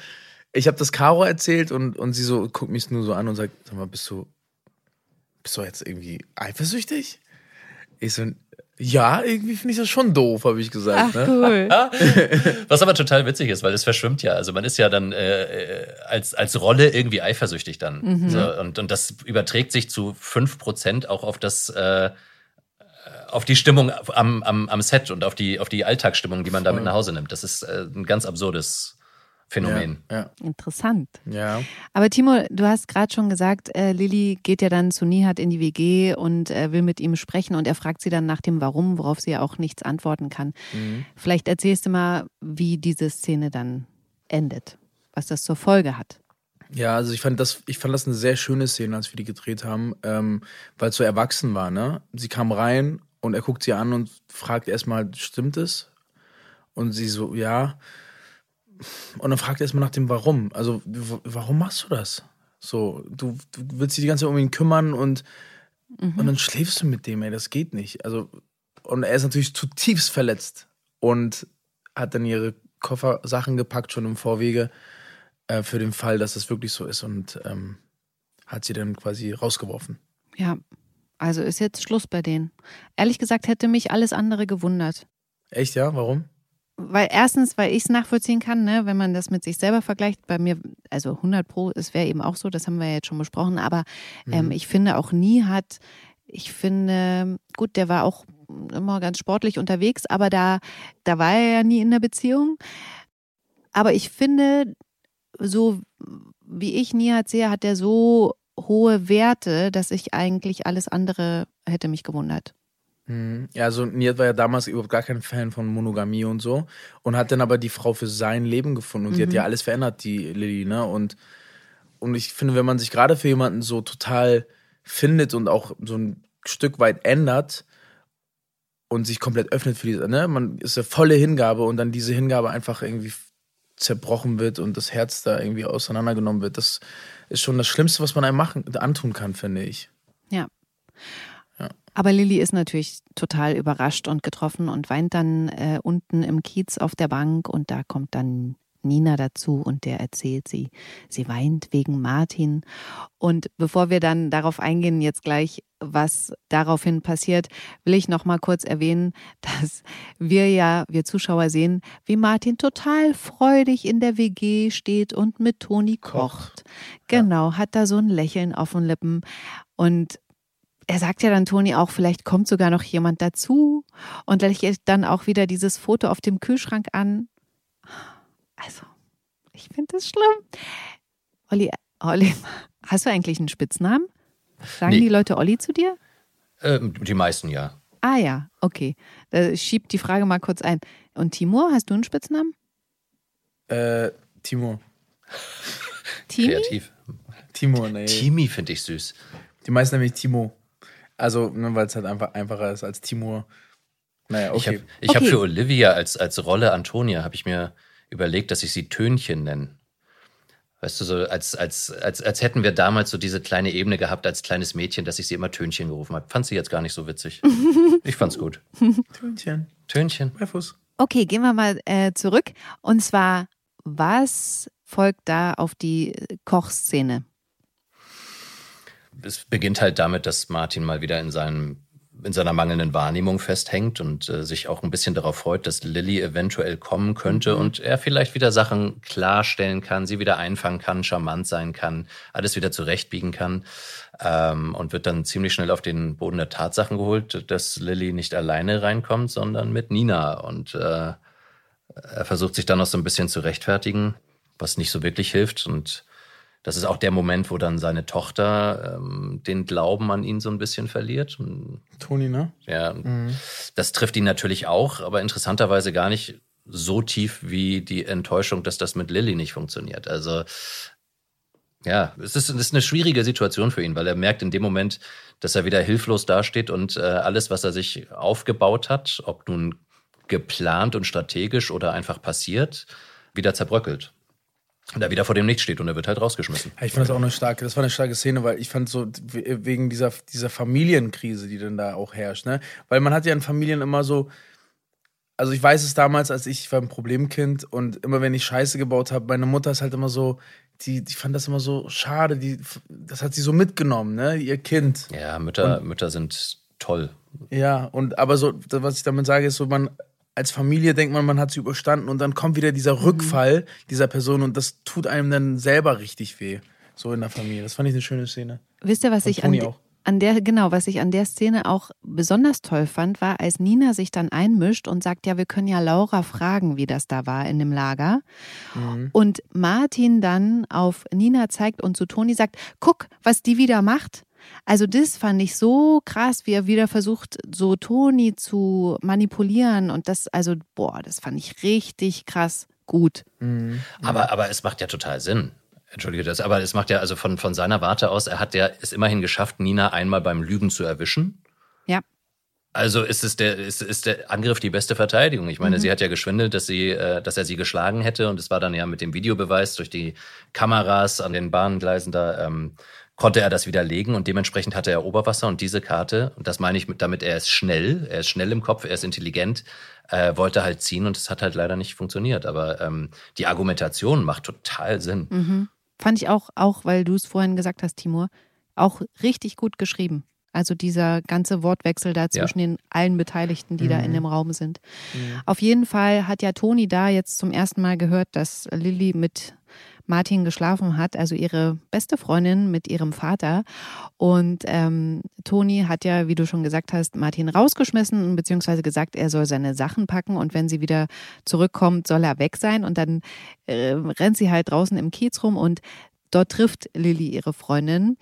ich habe das Caro erzählt und, und sie so guckt mich nur so an und sagt, sag mal, bist du, bist du jetzt irgendwie eifersüchtig? Ich so, Ja, irgendwie finde ich das schon doof, habe ich gesagt. Ach, ne? cool. [LAUGHS] Was aber total witzig ist, weil es verschwimmt ja. Also man ist ja dann äh, äh, als, als Rolle irgendwie eifersüchtig dann. Mhm. So, und, und das überträgt sich zu 5% auch auf das äh, auf die Stimmung am, am, am Set und auf die, auf die Alltagsstimmung, die man damit nach Hause nimmt. Das ist äh, ein ganz absurdes Phänomen. Ja, Interessant. ja. Aber Timo, du hast gerade schon gesagt, äh, Lilly geht ja dann zu Nihat in die WG und äh, will mit ihm sprechen und er fragt sie dann nach dem Warum, worauf sie ja auch nichts antworten kann. Mhm. Vielleicht erzählst du mal, wie diese Szene dann endet, was das zur Folge hat. Ja, also ich fand das, ich fand das eine sehr schöne Szene, als wir die gedreht haben, ähm, weil es so erwachsen war, ne? Sie kam rein und er guckt sie an und fragt erstmal, stimmt es? Und sie so, ja. Und dann fragt er erstmal nach dem Warum. Also, warum machst du das? So, du, du willst dich die ganze Zeit um ihn kümmern und, und dann schläfst du mit dem, ey, das geht nicht. Also, und er ist natürlich zutiefst verletzt und hat dann ihre Koffersachen gepackt, schon im Vorwege äh, für den Fall, dass das wirklich so ist und ähm, hat sie dann quasi rausgeworfen. Ja, also ist jetzt Schluss bei denen. Ehrlich gesagt hätte mich alles andere gewundert. Echt, ja? Warum? Weil erstens, weil ich es nachvollziehen kann, ne, wenn man das mit sich selber vergleicht. Bei mir, also 100 Pro, es wäre eben auch so, das haben wir ja jetzt schon besprochen. Aber ähm, ich finde auch nie hat, ich finde, gut, der war auch immer ganz sportlich unterwegs, aber da, da war er ja nie in der Beziehung. Aber ich finde, so wie ich Nihat sehe, hat er so hohe Werte, dass ich eigentlich alles andere hätte mich gewundert. Mhm. Ja, also Nihat war ja damals überhaupt gar kein Fan von Monogamie und so und hat dann aber die Frau für sein Leben gefunden und die hat ja alles verändert, die Lilly, ne? Und, und ich finde, wenn man sich gerade für jemanden so total findet und auch so ein Stück weit ändert und sich komplett öffnet für diese, ne? Man ist eine volle Hingabe und dann diese Hingabe einfach irgendwie zerbrochen wird und das Herz da irgendwie auseinandergenommen wird, das ist schon das Schlimmste, was man einem machen, antun kann, finde ich. Ja. Aber Lilly ist natürlich total überrascht und getroffen und weint dann äh, unten im Kiez auf der Bank und da kommt dann Nina dazu und der erzählt sie, sie weint wegen Martin. Und bevor wir dann darauf eingehen, jetzt gleich, was daraufhin passiert, will ich noch mal kurz erwähnen, [LAUGHS] dass wir ja, wir Zuschauer sehen, wie Martin total freudig in der WG steht und mit Toni kocht. Genau, hat da so ein Lächeln auf den Lippen und er sagt ja dann Toni auch, vielleicht kommt sogar noch jemand dazu und lächelt dann auch wieder dieses Foto auf dem Kühlschrank an. Also, ich finde das schlimm. Olli, Olli, [LAUGHS] hast du eigentlich einen Spitznamen? Sagen Nee. die Leute Olli zu dir? Ähm, die meisten ja. Ah ja, okay. Da schiebt die Frage mal kurz ein. Und Timur, hast du einen Spitznamen? Äh, Timo. Timi? Kreativ. Timo, nee. Timi finde ich süß. Die meisten nämlich Timo. Also, ne, weil es halt einfach einfacher ist als Timur. Naja, Ich okay. habe ich hab Okay. für Olivia als, als Rolle Antonia, habe ich mir überlegt, dass ich sie Tönchen nenne. Weißt du, so als, als, als, als hätten wir damals so diese kleine Ebene gehabt als kleines Mädchen, dass ich sie immer Tönchen gerufen habe. Fand sie jetzt gar nicht so witzig. [LAUGHS] Ich fand's gut. Tönchen, Tönchen. bei Fuß. Okay, gehen wir mal äh, zurück. Und zwar, was folgt da auf die Kochszene? es beginnt halt damit, dass Martin mal wieder in seinem in seiner mangelnden Wahrnehmung festhängt und äh, sich auch ein bisschen darauf freut, dass Lilly eventuell kommen könnte und er vielleicht wieder Sachen klarstellen kann, sie wieder einfangen kann, charmant sein kann, alles wieder zurechtbiegen kann ähm, und wird dann ziemlich schnell auf den Boden der Tatsachen geholt, dass Lilly nicht alleine reinkommt, sondern mit Nina. Und äh, er versucht sich dann noch so ein bisschen zu rechtfertigen, was nicht so wirklich hilft. Und das ist auch der Moment, wo dann seine Tochter ähm, den Glauben an ihn so ein bisschen verliert. Toni, ne? ja, das trifft ihn natürlich auch, aber interessanterweise gar nicht so tief wie die Enttäuschung, dass das mit Lilly nicht funktioniert. Also ja, es ist, es ist eine schwierige Situation für ihn, weil er merkt in dem Moment, dass er wieder hilflos dasteht und äh, alles, was er sich aufgebaut hat, ob nun geplant und strategisch oder einfach passiert, wieder zerbröckelt. Und er wieder vor dem Nichts steht und er wird halt rausgeschmissen. Ja, ich fand das auch eine starke, das war eine starke Szene, weil ich fand so we- wegen dieser, dieser Familienkrise, die dann da auch herrscht, ne? Weil man hat ja in Familien immer so, also ich weiß es damals, als ich, ich war ein Problemkind und immer wenn ich Scheiße gebaut habe, meine Mutter ist halt immer so, die, die fand das immer so schade, die, das hat sie so mitgenommen, ne? Ihr Kind. Ja, Mütter, Mütter sind toll. Ja, und aber so, was ich damit sage, ist so, man als Familie denkt man, man hat sie überstanden und dann kommt wieder dieser Mhm. Rückfall dieser Person und das tut einem dann selber richtig weh. So in der Familie. Das fand ich eine schöne Szene. Wisst ihr, was Von ich an, Toni de- auch. an der, genau, was ich an der Szene auch besonders toll fand, war, als Nina sich dann einmischt und sagt, ja, wir können ja Laura fragen, wie das da war in dem Lager. Mhm. Und Martin dann auf Nina zeigt und zu Toni sagt, guck, was die wieder macht. Also das fand ich so krass, wie er wieder versucht, so Toni zu manipulieren. Und das, also, boah, das fand ich richtig krass gut. Mhm. Aber, aber es macht ja total Sinn. Entschuldige das, aber es macht ja also von, von seiner Warte aus, er hat ja es immerhin geschafft, Nina einmal beim Lügen zu erwischen. Ja. Also ist es der, ist, ist der Angriff die beste Verteidigung? Ich meine, sie hat ja geschwindelt, dass sie, äh, dass er sie geschlagen hätte und es war dann ja mit dem Videobeweis durch die Kameras an den Bahngleisen da, ähm, konnte er das widerlegen und dementsprechend hatte er Oberwasser und diese Karte, und das meine ich mit, damit, er ist schnell, er ist schnell im Kopf, er ist intelligent, äh, wollte halt ziehen und es hat halt leider nicht funktioniert. Aber ähm, die Argumentation macht total Sinn. Mhm. Fand ich auch, auch weil du es vorhin gesagt hast, Timur, auch richtig gut geschrieben. Also dieser ganze Wortwechsel da zwischen den allen Beteiligten, die da in dem Raum sind. Auf jeden Fall hat ja Toni da jetzt zum ersten Mal gehört, dass Lilly mit Martin geschlafen hat, also ihre beste Freundin mit ihrem Vater. Und ähm, Toni hat ja, wie du schon gesagt hast, Martin rausgeschmissen, beziehungsweise gesagt, er soll seine Sachen packen und wenn sie wieder zurückkommt, soll er weg sein. Und dann äh, rennt sie halt draußen im Kiez rum und dort trifft Lilly ihre Freundin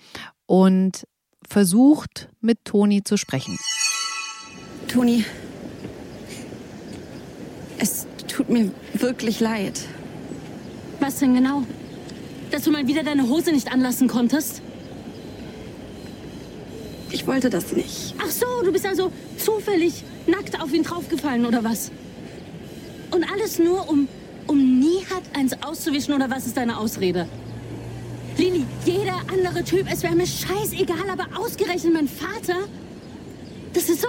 und versucht mit Toni zu sprechen. Toni, es tut mir wirklich leid. Was denn genau? Dass du mal wieder deine Hose nicht anlassen konntest? Ich wollte das nicht. Ach so, du bist also zufällig nackt auf ihn draufgefallen oder was? Und alles nur, um, um Nihat eins auszuwischen oder was ist deine Ausrede? Lili, jeder andere Typ, es wäre mir scheißegal, aber ausgerechnet mein Vater? Das ist so...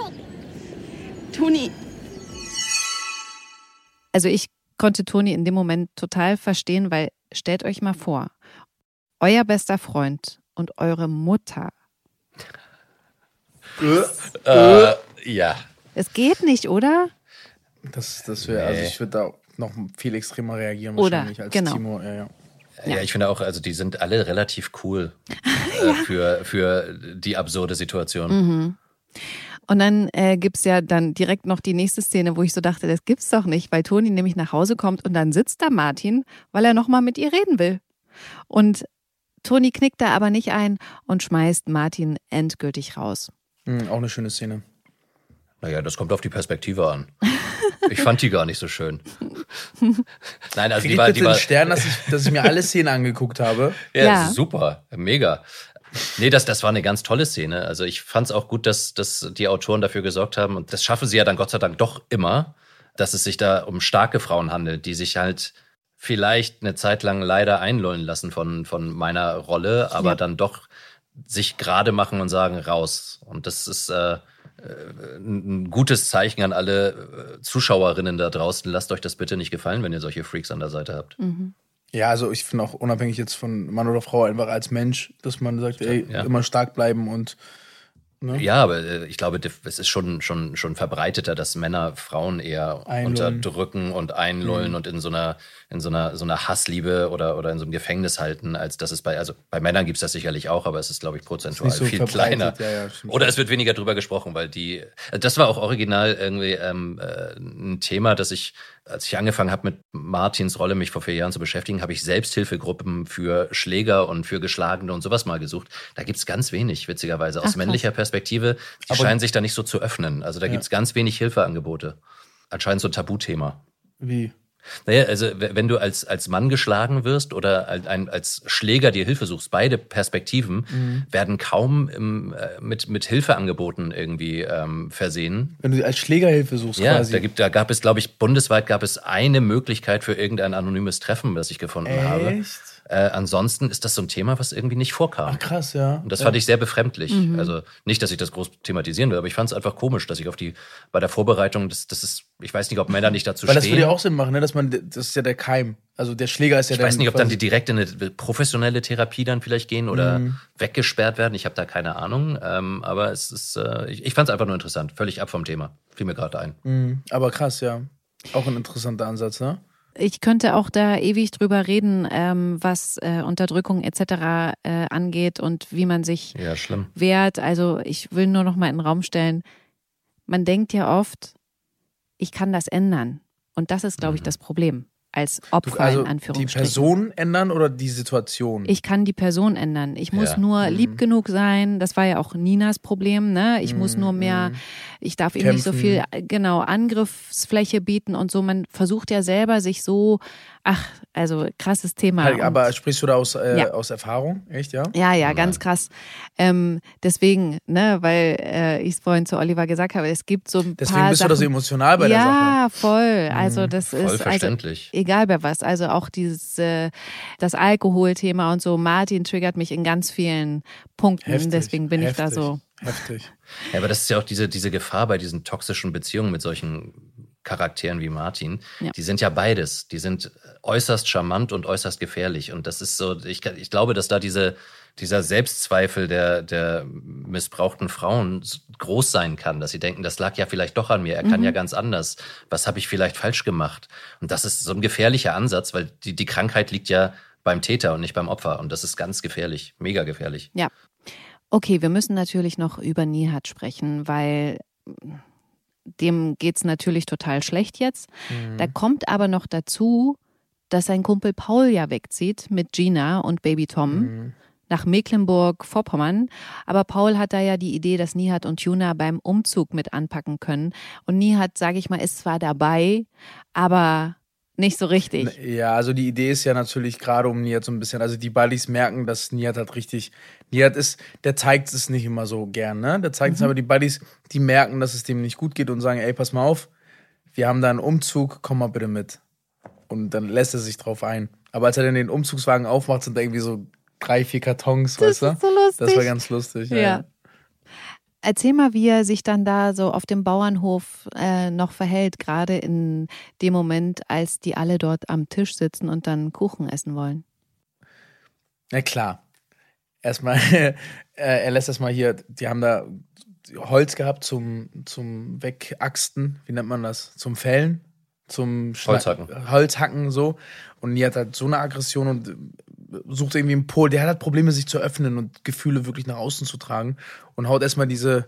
Toni, Also ich konnte Toni in dem Moment total verstehen, weil stellt euch mal vor, euer bester Freund und eure Mutter. Äh, ja. Es geht nicht, oder? Das, das wäre, also Nee. ich würde da noch viel extremer reagieren Oder, wahrscheinlich als genau. Timo. Ja, ja. Ja. ich finde auch, also die sind alle relativ cool [LAUGHS] äh, für, für die absurde Situation. Mhm. Und dann äh, gibt's ja dann direkt noch die nächste Szene, wo ich so dachte, das gibt's doch nicht, weil Toni nämlich nach Hause kommt und dann sitzt da Martin, weil er nochmal mit ihr reden will. Und Toni knickt da aber nicht ein und schmeißt Martin endgültig raus. Mhm, auch eine schöne Szene. Naja, das kommt auf die Perspektive an. Ich fand die gar nicht so schön. [LAUGHS] Nein, also Krieg die war, die war Stern, dass ich, dass ich mir alle Szenen angeguckt habe? ja, Ja. super, mega. Nee, das, das war eine ganz tolle Szene. Also ich fand es auch gut, dass, dass die Autoren dafür gesorgt haben, und das schaffen sie ja dann Gott sei Dank doch immer, dass es sich da um starke Frauen handelt, die sich halt vielleicht eine Zeit lang leider einlullen lassen von, von meiner Rolle, aber Ja. dann doch sich gerade machen und sagen, raus. Und das ist äh, äh, ein gutes Zeichen an alle äh, Zuschauerinnen da draußen. Lasst euch das bitte nicht gefallen, wenn ihr solche Freaks an der Seite habt. Ja, also ich finde auch unabhängig jetzt von Mann oder Frau einfach als Mensch, dass man sagt, ey, Ja. immer stark bleiben und ne? Ja, aber äh, ich glaube, es ist schon, schon, schon verbreiteter, dass Männer Frauen eher Einlullen. unterdrücken und einlullen und in so einer, in so einer, so einer Hassliebe oder, oder in so einem Gefängnis halten, als dass es bei, also bei Männern gibt es das sicherlich auch, aber es ist, glaube ich, prozentual so viel kleiner. ja, ja, oder es wird weniger drüber gesprochen, weil die, das war auch original irgendwie ähm, äh, ein Thema, das ich, als ich angefangen habe mit Martins Rolle, mich vor vier Jahren zu beschäftigen, habe ich Selbsthilfegruppen für Schläger und für Geschlagene und sowas mal gesucht. Da gibt's ganz wenig, witzigerweise. Aus Ach, männlicher Perspektive, die Aber- scheinen sich da nicht so zu öffnen. Also da gibt's ganz wenig Hilfeangebote. Anscheinend so ein Tabuthema. Wie? Naja, also wenn du als, als Mann geschlagen wirst oder als, als Schläger dir Hilfe suchst, beide Perspektiven Mhm. werden kaum im, äh, mit, mit Hilfeangeboten irgendwie ähm, versehen. Wenn du als Schlägerhilfe suchst Ja, quasi. da, gibt, da gab es, glaube ich, bundesweit gab es eine Möglichkeit für irgendein anonymes Treffen, das ich gefunden habe. Echt? Äh, ansonsten ist das so ein Thema, was irgendwie nicht vorkam. Ach, krass, ja. Und das ja. fand ich sehr befremdlich. Also nicht, dass ich das groß thematisieren will, aber ich fand es einfach komisch, dass ich auf die, bei der Vorbereitung, das, das ist, ich weiß nicht, ob Männer nicht dazu Weil das stehen. würde ja auch Sinn machen, ne? dass man, das ist ja der Keim. Also der Schläger ist ja ich der. weiß nicht, ob dann die direkt in eine professionelle Therapie dann vielleicht gehen oder Mhm. weggesperrt werden. Ich habe da keine Ahnung. Ähm, aber es ist, äh, ich, ich fand es einfach nur interessant. Völlig ab vom Thema. Fiel mir gerade ein. Mhm. Aber krass, ja. Auch ein interessanter Ansatz, ne? Ich könnte auch da ewig drüber reden, ähm, was äh, Unterdrückung etc. Äh, angeht und wie man sich Ja, schlimm. wehrt. Also ich will nur noch mal in den Raum stellen, man denkt ja oft, ich kann das ändern. Und das ist, glaube ich, das Problem als Opfer Mhm. Du, also in die Anführungsstrichen. Person ändern oder die Situation? Ich kann die Person ändern. Ich muss Ja. nur Mhm. lieb genug sein. Das war ja auch Ninas Problem. Ne? Ich muss nur mehr, ich darf ihm nicht so Mhm. Kämpfen. viel genau Angriffsfläche bieten und so. Man versucht ja selber sich so, ach, also krasses Thema. Halt, aber sprichst du da aus, äh, Ja. aus Erfahrung? Echt, ja? ja, ja, ganz krass. Ähm, deswegen, ne, weil äh, ich es vorhin zu Oliver gesagt habe, es gibt so ein Deswegen paar bist du Sachen, da so emotional bei der Sache. Mhm. ja, voll. Also das Voll ist also verständlich. Egal bei was. Also auch dieses äh, das Alkoholthema und so. Martin triggert mich in ganz vielen Punkten. Heftig, Deswegen bin ich da heftig, so. Heftig. Ja, aber das ist ja auch diese, diese Gefahr bei diesen toxischen Beziehungen mit solchen Charakteren wie Martin. Ja. Die sind ja beides. Die sind äußerst charmant und äußerst gefährlich. Und das ist so, ich, ich glaube, dass da diese, dieser Selbstzweifel der, der missbrauchten Frauen groß sein kann, dass sie denken, das lag ja vielleicht doch an mir, er kann Mhm. ja ganz anders. Was habe ich vielleicht falsch gemacht? Und das ist so ein gefährlicher Ansatz, weil die, die Krankheit liegt ja beim Täter und nicht beim Opfer. Und das ist ganz gefährlich, mega gefährlich. Ja. Okay, wir müssen natürlich noch über Nihat sprechen, weil dem geht's natürlich total schlecht jetzt. Da kommt aber noch dazu, dass sein Kumpel Paul ja wegzieht mit Gina und Baby Tom nach Mecklenburg-Vorpommern. Aber Paul hat da ja die Idee, dass Nihat und Tuna beim Umzug mit anpacken können. Und Nihat, sage ich mal, ist zwar dabei, aber nicht so richtig. Ja, also die Idee ist ja natürlich gerade um Nihat so ein bisschen, also die Buddies merken, dass Nihat halt richtig, Nihat ist, der zeigt es nicht immer so gern, ne? Der zeigt es aber die Buddies, die merken, dass es dem nicht gut geht und sagen, ey, pass mal auf, wir haben da einen Umzug, komm mal bitte mit. Und dann lässt er sich drauf ein. Aber als er dann den Umzugswagen aufmacht, sind da irgendwie so drei, vier Kartons, Das weißt du? ist so lustig. Das war ganz lustig. Ja. Erzähl mal, wie er sich dann da so auf dem Bauernhof äh, noch verhält, gerade in dem Moment, als die alle dort am Tisch sitzen und dann Kuchen essen wollen. Na klar. Erstmal, [LAUGHS] äh, er lässt erstmal hier, die haben da Holz gehabt zum, zum Wegaxten, wie nennt man das? Zum Fällen, zum Schna- Holzhacken. Holzhacken so. Und Nihat hat so eine Aggression und sucht irgendwie einen Pol. Der hat halt Probleme, sich zu öffnen und Gefühle wirklich nach außen zu tragen. Und haut erstmal diese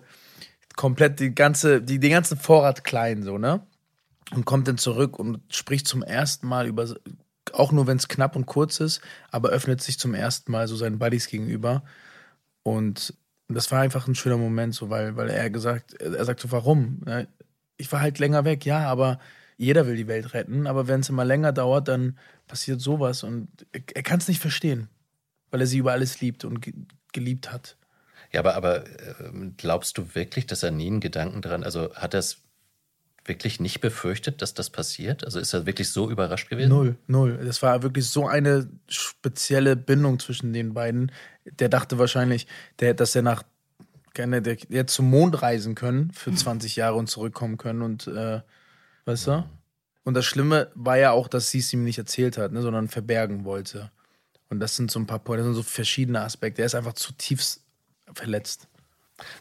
komplett die ganze, die, den ganzen Vorrat klein, so, ne? Und kommt dann zurück und spricht zum ersten Mal über, auch nur wenn es knapp und kurz ist, aber öffnet sich zum ersten Mal so seinen Buddies gegenüber. Und das war einfach ein schöner Moment, so, weil, weil er gesagt, er sagt so, warum? Ne? Ich war halt länger weg, ja, aber jeder will die Welt retten, aber wenn es immer länger dauert, dann passiert sowas und er, er kann es nicht verstehen, weil er sie über alles liebt und ge geliebt hat. Ja, aber, aber äh, glaubst du wirklich, dass er nie einen Gedanken dran, also hat er es wirklich nicht befürchtet, dass das passiert? Also ist er wirklich so überrascht gewesen? Null, null. Das war wirklich so eine spezielle Bindung zwischen den beiden. Der dachte wahrscheinlich, der, dass er nach gerne der, der hätte zum Mond reisen können für [LAUGHS] 20 Jahre und zurückkommen können und äh, weißt du? Und das Schlimme war ja auch, dass sie es ihm nicht erzählt hat, ne, sondern verbergen wollte. Und das sind so ein paar Punkte, das sind so verschiedene Aspekte. Er ist einfach zutiefst verletzt.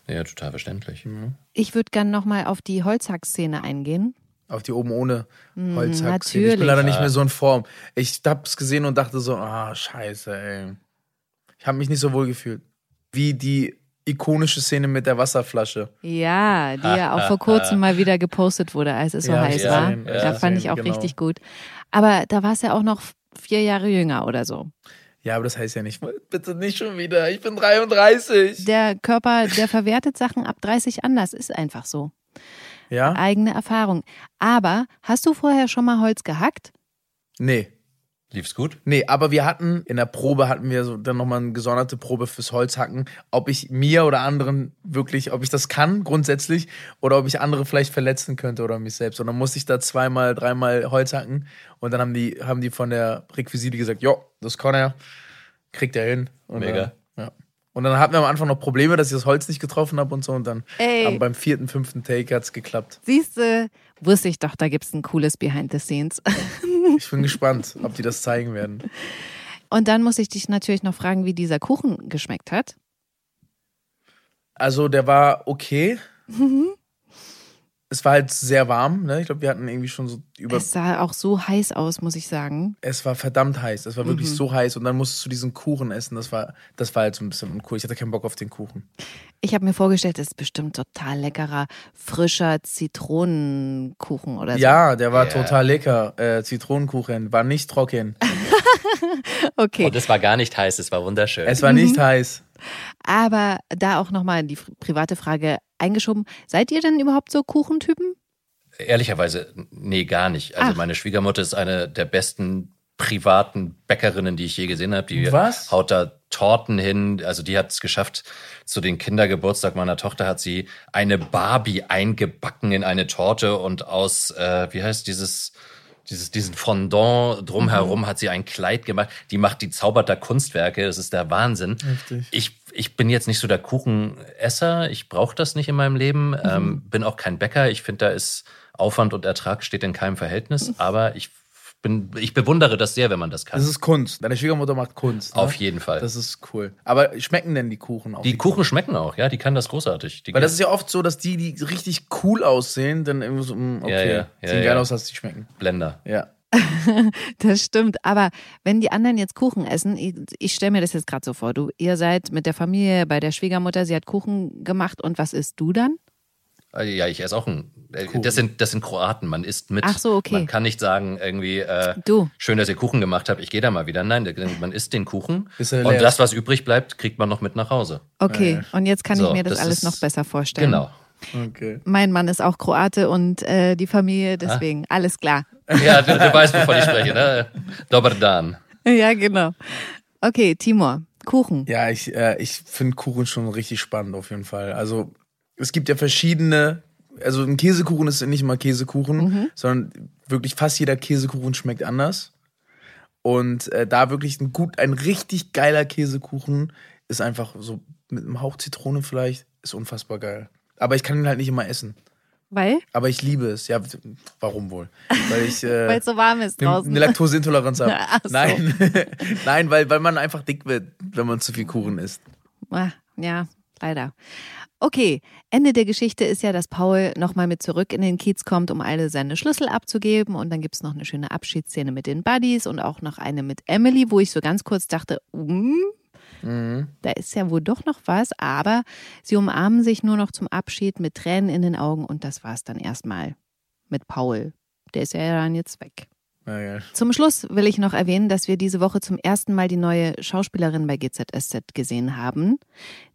Ja, total verständlich. Ich würde gern nochmal auf die Holzhack-Szene eingehen. Auf die oben ohne Mm, Holzhack. Ich bin leider nicht mehr so in Form. Ich hab's gesehen und dachte so, ah, scheiße, ey. Ich habe mich nicht so wohl gefühlt. Wie die ikonische Szene mit der Wasserflasche. Ja, die ja auch vor [LAUGHS] kurzem mal wieder gepostet wurde, als es so Ja, heiß ja, war. ja, da fand ich auch genau. richtig gut. Aber da war es ja auch noch vier Jahre jünger oder so. Ja, aber das heißt ja nicht, bitte nicht schon wieder, ich bin 33. Der Körper, der verwertet Sachen ab 30 anders, ist einfach so. Ja? Eigene Erfahrung. Aber hast du vorher schon mal Holz gehackt? Nee. Lief's gut? Nee, aber wir hatten, in der Probe hatten wir so dann nochmal eine gesonderte Probe fürs Holzhacken, ob ich mir oder anderen wirklich, ob ich das kann grundsätzlich oder ob ich andere vielleicht verletzen könnte oder mich selbst. Und dann musste ich da zweimal, dreimal Holz hacken und dann haben die, haben die von der Requisite gesagt, jo, das kann er, kriegt er hin. Und Mega. Dann, ja. Und dann hatten wir am Anfang noch Probleme, dass ich das Holz nicht getroffen habe und so. Und dann Ey. aber beim vierten, fünften Take hat's geklappt. Siehst du, wusste ich doch, da gibt's ein cooles Behind the Scenes. [LAUGHS] Ich bin gespannt, ob die das zeigen werden. Und dann muss ich dich natürlich noch fragen, wie dieser Kuchen geschmeckt hat. Also der war okay. Es war halt sehr warm, ne? Ich glaube, wir hatten irgendwie schon so über. Es sah auch so heiß aus, muss ich sagen. Es war verdammt heiß. Es war wirklich Mhm. so heiß. Und dann musstest du diesen Kuchen essen. Das war, das war halt so ein bisschen uncool. Ich hatte keinen Bock auf den Kuchen. Ich habe mir vorgestellt, das ist bestimmt total leckerer, frischer Zitronenkuchen oder so. Ja, der war Ja. total lecker. Äh, Zitronenkuchen. War nicht trocken. [LAUGHS] Okay. Und es war gar nicht heiß, es war wunderschön. Es war Mhm. nicht heiß. Aber da auch nochmal die private Frage eingeschoben. Seid ihr denn überhaupt so Kuchentypen? Ehrlicherweise, nee, gar nicht. Also Ach. meine Schwiegermutter ist eine der besten privaten Bäckerinnen, die ich je gesehen habe. Die Was? haut da Torten hin. Also die hat es geschafft. Zu den Kindergeburtstag meiner Tochter hat sie eine Barbie eingebacken in eine Torte und aus, äh, wie heißt dieses, dieses, diesen Fondant drumherum hat sie ein Kleid gemacht. Die macht, die zaubert da Kunstwerke. Das ist der Wahnsinn. Heftig. Ich, ich bin jetzt nicht so der Kuchenesser. Ich brauche das nicht in meinem Leben. Ähm, bin auch kein Bäcker. Ich finde, da ist Aufwand und Ertrag steht in keinem Verhältnis. [LAUGHS] Aber ich bin, ich bewundere das sehr, wenn man das kann. Das ist Kunst. Deine Schwiegermutter macht Kunst. Ne? Auf jeden Fall. Das ist cool. Aber schmecken denn die Kuchen auch? die Kuchen schmecken auch, ja, die kann das großartig. Die Weil das ist ja oft so, dass die, die richtig cool aussehen, dann irgendwie so, mm, okay, Ja, ja, ja, sehen ja. geil aus, dass die schmecken. Blender. Ja. [LAUGHS] Das stimmt. Aber wenn die anderen jetzt Kuchen essen, ich, ich stelle mir das jetzt gerade so vor, du, ihr seid mit der Familie bei der Schwiegermutter, sie hat Kuchen gemacht und was isst du dann? Äh, Ja, ich esse auch ein. Äh, Das sind, das sind Kroaten, man isst mit. Ach so, okay. Man kann nicht sagen, irgendwie, äh, Du. schön, dass ihr Kuchen gemacht habt, ich gehe da mal wieder. Nein, man isst den Kuchen und das, was übrig bleibt, kriegt man noch mit nach Hause. Okay, und jetzt kann So, ich mir das, das alles ist- noch besser vorstellen. Genau. Okay. Mein Mann ist auch Kroate und äh, die Familie, deswegen alles klar. Ja, du, du weißt, wovon ich spreche, ne? Dobar Dan. Ja, genau. Okay, Timur, Kuchen. Ja, ich, äh, ich finde Kuchen schon richtig spannend auf jeden Fall. Also es gibt ja verschiedene, also ein Käsekuchen ist nicht immer Käsekuchen, sondern wirklich fast jeder Käsekuchen schmeckt anders. Und äh, da wirklich ein gut, ein richtig geiler Käsekuchen ist einfach so mit einem Hauch Zitrone vielleicht, ist unfassbar geil. Aber ich kann ihn halt nicht immer essen. Weil? Aber ich liebe es. Ja, warum wohl? Weil ich äh, [LAUGHS] Weil es so warm ist draußen. eine Laktoseintoleranz habe. [LAUGHS] So. Nein, [LAUGHS] nein, weil, weil man einfach dick wird, wenn man zu viel Kuchen isst. Ah, Ja, leider. Okay, Ende der Geschichte ist ja, dass Paul nochmal mit zurück in den Kiez kommt, um alle seine Schlüssel abzugeben. Und dann gibt's noch eine schöne Abschiedsszene mit den Buddies und auch noch eine mit Emily, wo ich so ganz kurz dachte, mm, da ist ja wohl doch noch was. Aber sie umarmen sich nur noch zum Abschied mit Tränen in den Augen und das war's dann erstmal mit Paul. Der ist ja dann jetzt weg. Ja. Zum Schluss will ich noch erwähnen, dass wir diese Woche zum ersten Mal die neue Schauspielerin bei GZSZ gesehen haben.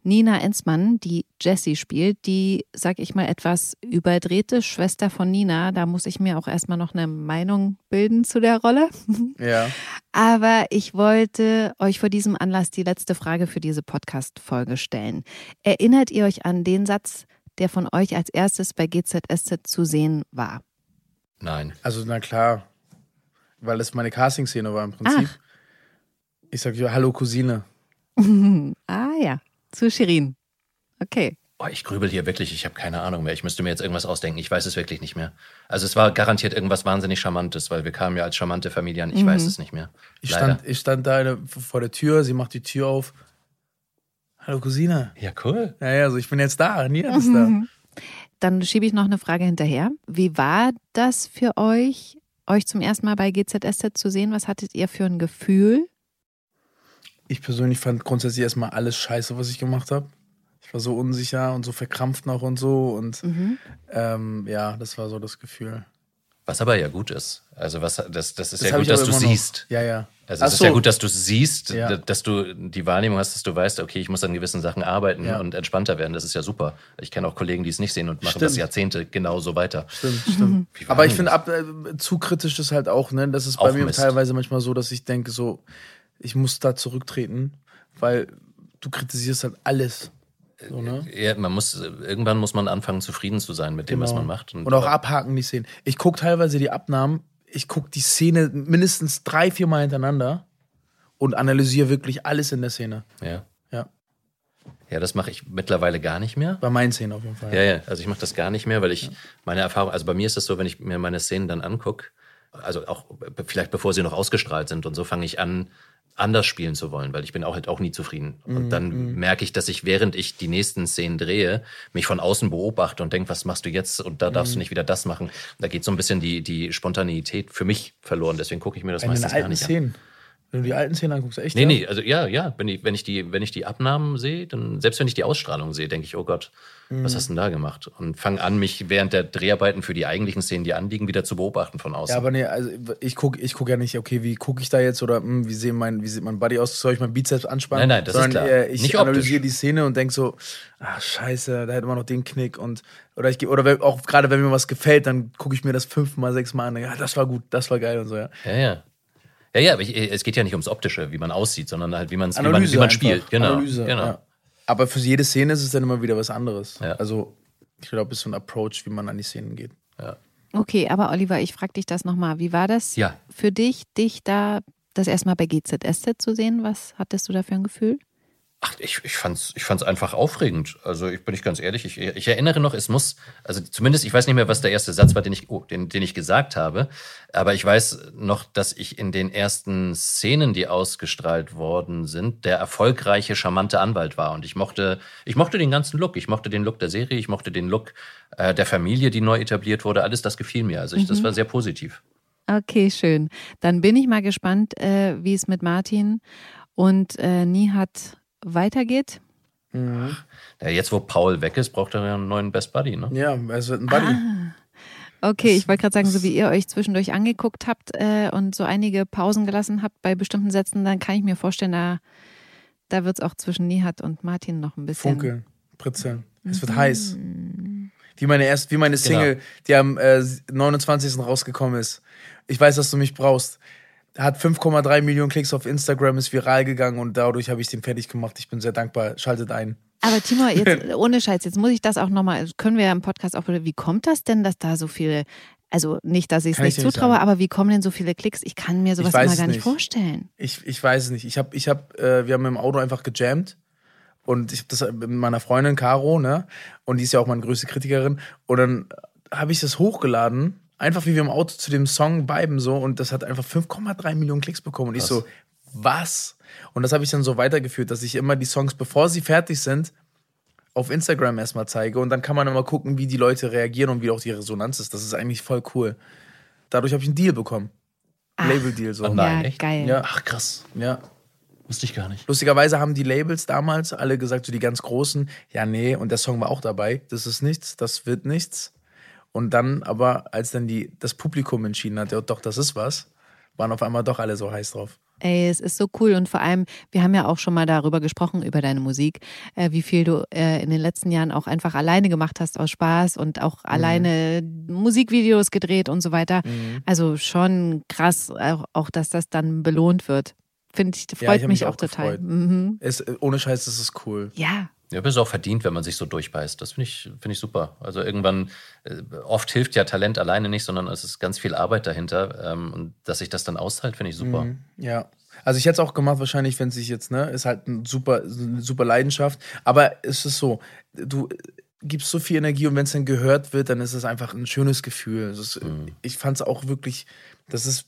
Nina Enzmann, die Jessie spielt, die, sag ich mal, etwas überdrehte Schwester von Nina. Da muss ich mir auch erstmal noch eine Meinung bilden zu der Rolle. [LAUGHS] ja. Aber ich wollte euch vor diesem Anlass die letzte Frage für diese Podcast-Folge stellen. Erinnert ihr euch an den Satz, der von euch als erstes bei GZSZ zu sehen war? Nein. Also, na klar. Weil es meine Casting-Szene war im Prinzip. Ich sag ja, hallo Cousine. [LAUGHS] Ah ja, zu Shirin. Okay. Oh, ich grübel hier wirklich, ich habe keine Ahnung mehr. Ich müsste mir jetzt irgendwas ausdenken. Ich weiß es wirklich nicht mehr. Also es war garantiert irgendwas wahnsinnig Charmantes, weil wir kamen ja als charmante Familie an. Ich weiß es nicht mehr. Ich Leider. stand, ich stand da eine- vor der Tür, sie macht die Tür auf. Hallo Cousine. Ja, cool. Ja, ja, also ich bin jetzt da, Nia ist da. Dann schiebe ich noch eine Frage hinterher. Wie war das für euch, euch zum ersten Mal bei GZSZ zu sehen? Was hattet ihr für ein Gefühl? Ich persönlich fand grundsätzlich erstmal alles scheiße, was ich gemacht habe. Ich war so unsicher und so verkrampft noch und so. Und ähm, ja, das war so das Gefühl. Was aber ja gut ist. Also was das, das ist Das ja gut, dass du immer noch. siehst. Ja, ja. Also es ist so. ja gut, dass du siehst, Ja. dass du die Wahrnehmung hast, dass du weißt, okay, ich muss an gewissen Sachen arbeiten Ja. und entspannter werden. Das ist ja super. Ich kenne auch Kollegen, die es nicht sehen und machen Stimmt. das Jahrzehnte genauso weiter. Stimmt, stimmt. [LAUGHS] Aber ich finde, äh, zu kritisch ist halt auch, ne? Das ist bei Auch mir Mist. teilweise manchmal so, dass ich denke, so, ich muss da zurücktreten, weil du kritisierst halt alles. So, ne? Ja, man muss, irgendwann muss man anfangen, zufrieden zu sein mit dem, was man macht. Genau. Und auch abhaken die Szenen. Ich gucke teilweise die Abnahmen, ich gucke die Szene mindestens drei, vier Mal hintereinander und analysiere wirklich alles in der Szene. Ja. Ja. Ja, das mache ich mittlerweile gar nicht mehr. Bei meinen Szenen auf jeden Fall. Ja, ja, also ich mache das gar nicht mehr, weil ich meine Erfahrung, also bei mir ist es so, wenn ich mir meine Szenen dann angucke, also auch vielleicht bevor sie noch ausgestrahlt sind und so fange ich an, anders spielen zu wollen, weil ich bin auch halt auch nie zufrieden. Und dann merke ich, dass ich, während ich die nächsten Szenen drehe, mich von außen beobachte und denke, was machst du jetzt? Und da darfst du nicht wieder das machen. Da geht so ein bisschen die, die Spontaneität für mich verloren. Deswegen gucke ich mir das Bei den meistens gar nicht an. Wenn du die alten Szenen anguckst, echt? Nee, ja? nee, also ja, ja, wenn ich, wenn ich die, wenn ich die Abnahmen sehe, dann, selbst wenn ich die Ausstrahlung sehe, denke ich, oh Gott, Mhm. was hast du denn da gemacht? Und fange an, mich während der Dreharbeiten für die eigentlichen Szenen, die anliegen, wieder zu beobachten von außen. Ja, aber nee, also ich gucke ich guck ja nicht, okay, wie gucke ich da jetzt oder hm, wie, sehen mein, wie sieht mein Body aus, soll ich mein Bizeps anspannen? Nein, nein, das ist Sondern klar. eher, ich Nicht analysiere optisch. die Szene und denke so, ach scheiße, da hätte man noch den Knick und oder ich oder wenn, auch gerade wenn mir was gefällt, dann gucke ich mir das fünfmal, sechsmal an, ja, das war gut, das war geil und so, ja. ja, ja. Ja, ja, aber ich, es geht ja nicht ums Optische, wie man aussieht, sondern halt, wie, man's, wie man, Analyse wie man spielt. Genau. Analyse, genau. ja. Aber für jede Szene ist es dann immer wieder was anderes. Ja. Also ich glaube, es ist so ein Approach, wie man an die Szenen geht. Okay, aber Oliver, ich frage dich das nochmal. Wie war das Ja. für dich, dich da das erstmal bei GZSZ zu sehen? Was hattest du da für ein Gefühl? Ach, ich, ich fand's, ich fand's einfach aufregend. Also ich bin ich ganz ehrlich, ich, ich erinnere noch, es muss, also zumindest, ich weiß nicht mehr, was der erste Satz war, den ich, oh, den, den ich gesagt habe, aber ich weiß noch, dass ich in den ersten Szenen, die ausgestrahlt worden sind, der erfolgreiche, charmante Anwalt war. Und ich mochte, ich mochte den ganzen Look. Ich mochte den Look der Serie, ich mochte den Look äh, der Familie, die neu etabliert wurde. Alles das gefiel mir. Also ich, das war sehr positiv. Okay, schön. Dann bin ich mal gespannt, äh, wie es mit Martin und äh, Nihat weitergeht. Ja, jetzt, wo Paul weg ist, braucht er ja einen neuen Best Buddy, ne? Ja, es wird ein Buddy. Ah. Okay, ich wollte gerade sagen, so wie ihr euch zwischendurch angeguckt habt äh, und so einige Pausen gelassen habt bei bestimmten Sätzen, dann kann ich mir vorstellen, da, da wird es auch zwischen Nihat und Martin noch ein bisschen. Funkeln, Pritzeln. Es Mhm. wird heiß. Wie meine erst, wie meine Single, die am äh, 29. rausgekommen ist. Ich weiß, dass du mich brauchst. Hat 5,3 Millionen Klicks auf Instagram, ist viral gegangen und dadurch habe ich den fertig gemacht. Ich bin sehr dankbar. Schaltet ein. Aber Timo, [LAUGHS] jetzt ohne Scheiß, jetzt muss ich das auch nochmal, können wir ja im Podcast auch, wie kommt das denn, dass da so viele, also nicht, dass ich es nicht zutraue, aber wie kommen denn so viele Klicks? Ich kann mir sowas immer gar nicht nicht. vorstellen. Ich, ich weiß es nicht. Ich hab, ich hab, äh, wir haben im Auto einfach gejammt. Und ich habe das mit meiner Freundin Caro, ne? Und die ist ja auch meine größte Kritikerin. Und dann habe ich das hochgeladen, einfach wie wir im Auto zu dem Song viben so. Und das hat einfach 5,3 Millionen Klicks bekommen. Und ich so, was? Und das habe ich dann so weitergeführt, dass ich immer die Songs, bevor sie fertig sind, auf Instagram erstmal zeige. Und dann kann man immer gucken, wie die Leute reagieren und wie auch die Resonanz ist. Das ist eigentlich voll cool. Dadurch habe ich einen Deal bekommen. Label-Deal so. Oh nein, ja, echt? geil. Ja, Ach, krass. ja. Wusste ich gar nicht. Lustigerweise haben die Labels damals alle gesagt, so die ganz großen, ja, nee, und der Song war auch dabei, das ist nichts, das wird nichts. Und dann aber, als dann die, das Publikum entschieden hat, ja, doch, das ist was, waren auf einmal doch alle so heiß drauf. Ey, es ist so cool und vor allem, wir haben ja auch schon mal darüber gesprochen, über deine Musik, äh, wie viel du äh, in den letzten Jahren auch einfach alleine gemacht hast aus Spaß und Mhm. auch alleine Musikvideos gedreht und so weiter. Mhm. Also schon krass, auch, auch dass das dann belohnt wird. Finde ich, Ja, freut ich hab mich mich auch auch total. Mhm. Es, ohne Scheiß, das ist cool. Ja, Ja, aber es ist auch verdient, wenn man sich so durchbeißt. Das finde ich, finde ich super. Also irgendwann, äh, oft hilft ja Talent alleine nicht, sondern es ist ganz viel Arbeit dahinter. Ähm, und dass sich das dann austeilt, finde ich super. Mhm. Ja. Also ich hätte es auch gemacht, wahrscheinlich, wenn es sich jetzt, ne, ist halt ein super, eine super Leidenschaft. Aber es ist so, du gibst so viel Energie und wenn es dann gehört wird, dann ist es einfach ein schönes Gefühl. Ist, Ich fand es auch wirklich, das ist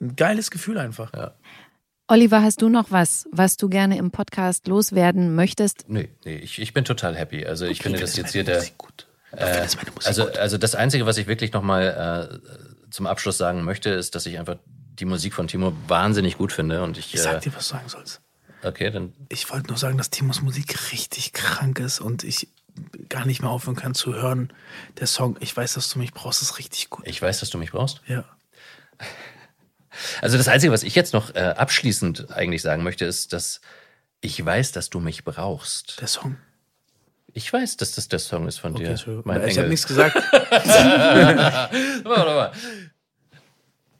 ein geiles Gefühl einfach. Ja. Oliver, hast du noch was, was du gerne im Podcast loswerden möchtest? Nee, nee ich, ich bin total happy. Also ich finde, dass jetzt hier der. gut. Äh, also, also das Einzige, was ich wirklich nochmal äh, zum Abschluss sagen möchte, ist, dass ich einfach die Musik von Timo wahnsinnig gut finde. Und ich, Ich sag äh, dir, was du sagen sollst. okay, dann Ich wollte nur sagen, dass Timos Musik richtig krank ist und ich gar nicht mehr aufhören kann zu hören. Der Song, ich weiß, dass du mich brauchst, ist richtig gut. Ich weiß, dass du mich brauchst. Ja. Also das Einzige, was ich jetzt noch äh, abschließend eigentlich sagen möchte, ist, dass ich weiß, dass du mich brauchst. Der Song. Ich weiß, dass das der Song ist von Okay, dir. Mein ich habe nichts gesagt. [LAUGHS] [LAUGHS]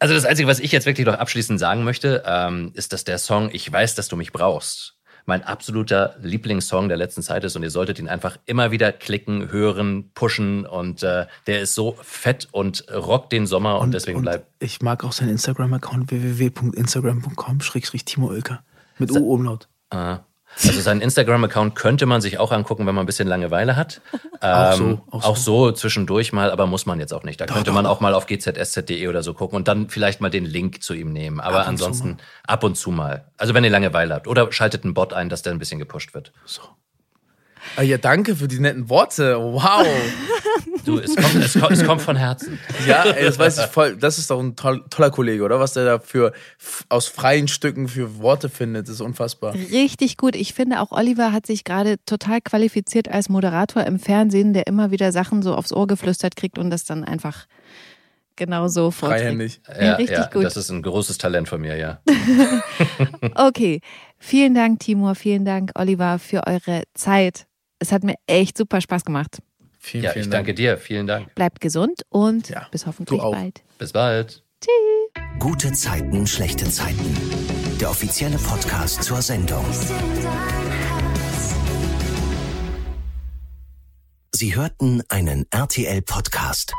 Also das Einzige, was ich jetzt wirklich noch abschließend sagen möchte, ähm, ist, dass der Song Ich weiß, dass du mich brauchst mein absoluter Lieblingssong der letzten Zeit ist und ihr solltet ihn einfach immer wieder klicken, hören, pushen und äh, der ist so fett und rockt den Sommer und, deswegen bleibt. Ich mag auch seinen Instagram-Account www.instagram.com-timo Oelker. Mit U-Umlaut. Äh, also seinen Instagram-Account könnte man sich auch angucken, wenn man ein bisschen Langeweile hat. [LAUGHS] Auch so, Ähm, auch auch so. so zwischendurch mal, aber muss man jetzt auch nicht. Da könnte doch, man doch. auch mal auf gzsz.de oder so gucken und dann vielleicht mal den Link zu ihm nehmen. Aber Ab ansonsten ab und zu mal. Also wenn ihr Langeweile habt. Oder schaltet einen Bot ein, dass der ein bisschen gepusht wird. So. Ah, ja, danke für die netten Worte. Wow. [LAUGHS] Du, es kommt, es kommt, es kommt von Herzen. Ja, ey, das weiß ich voll. Das ist doch ein toll, toller Kollege, oder? Was der da für aus freien Stücken für Worte findet, ist unfassbar. Richtig gut. Ich finde auch Oliver hat sich gerade total qualifiziert als Moderator im Fernsehen, der immer wieder Sachen so aufs Ohr geflüstert kriegt und das dann einfach genau so vorträgt. Freihändig. Ja, richtig gut. Das ist ein großes Talent von mir, ja. [LAUGHS] Okay, vielen Dank, Timur, vielen Dank, Oliver, für eure Zeit. Es hat mir echt super Spaß gemacht. Vielen, Ja, vielen ich Dank. danke dir. Vielen Dank. Bleibt gesund und Ja, bis hoffentlich bald. Bis bald. Gute Zeiten, schlechte Zeiten. Der offizielle Podcast zur Sendung. Sie hörten einen RTL-Podcast.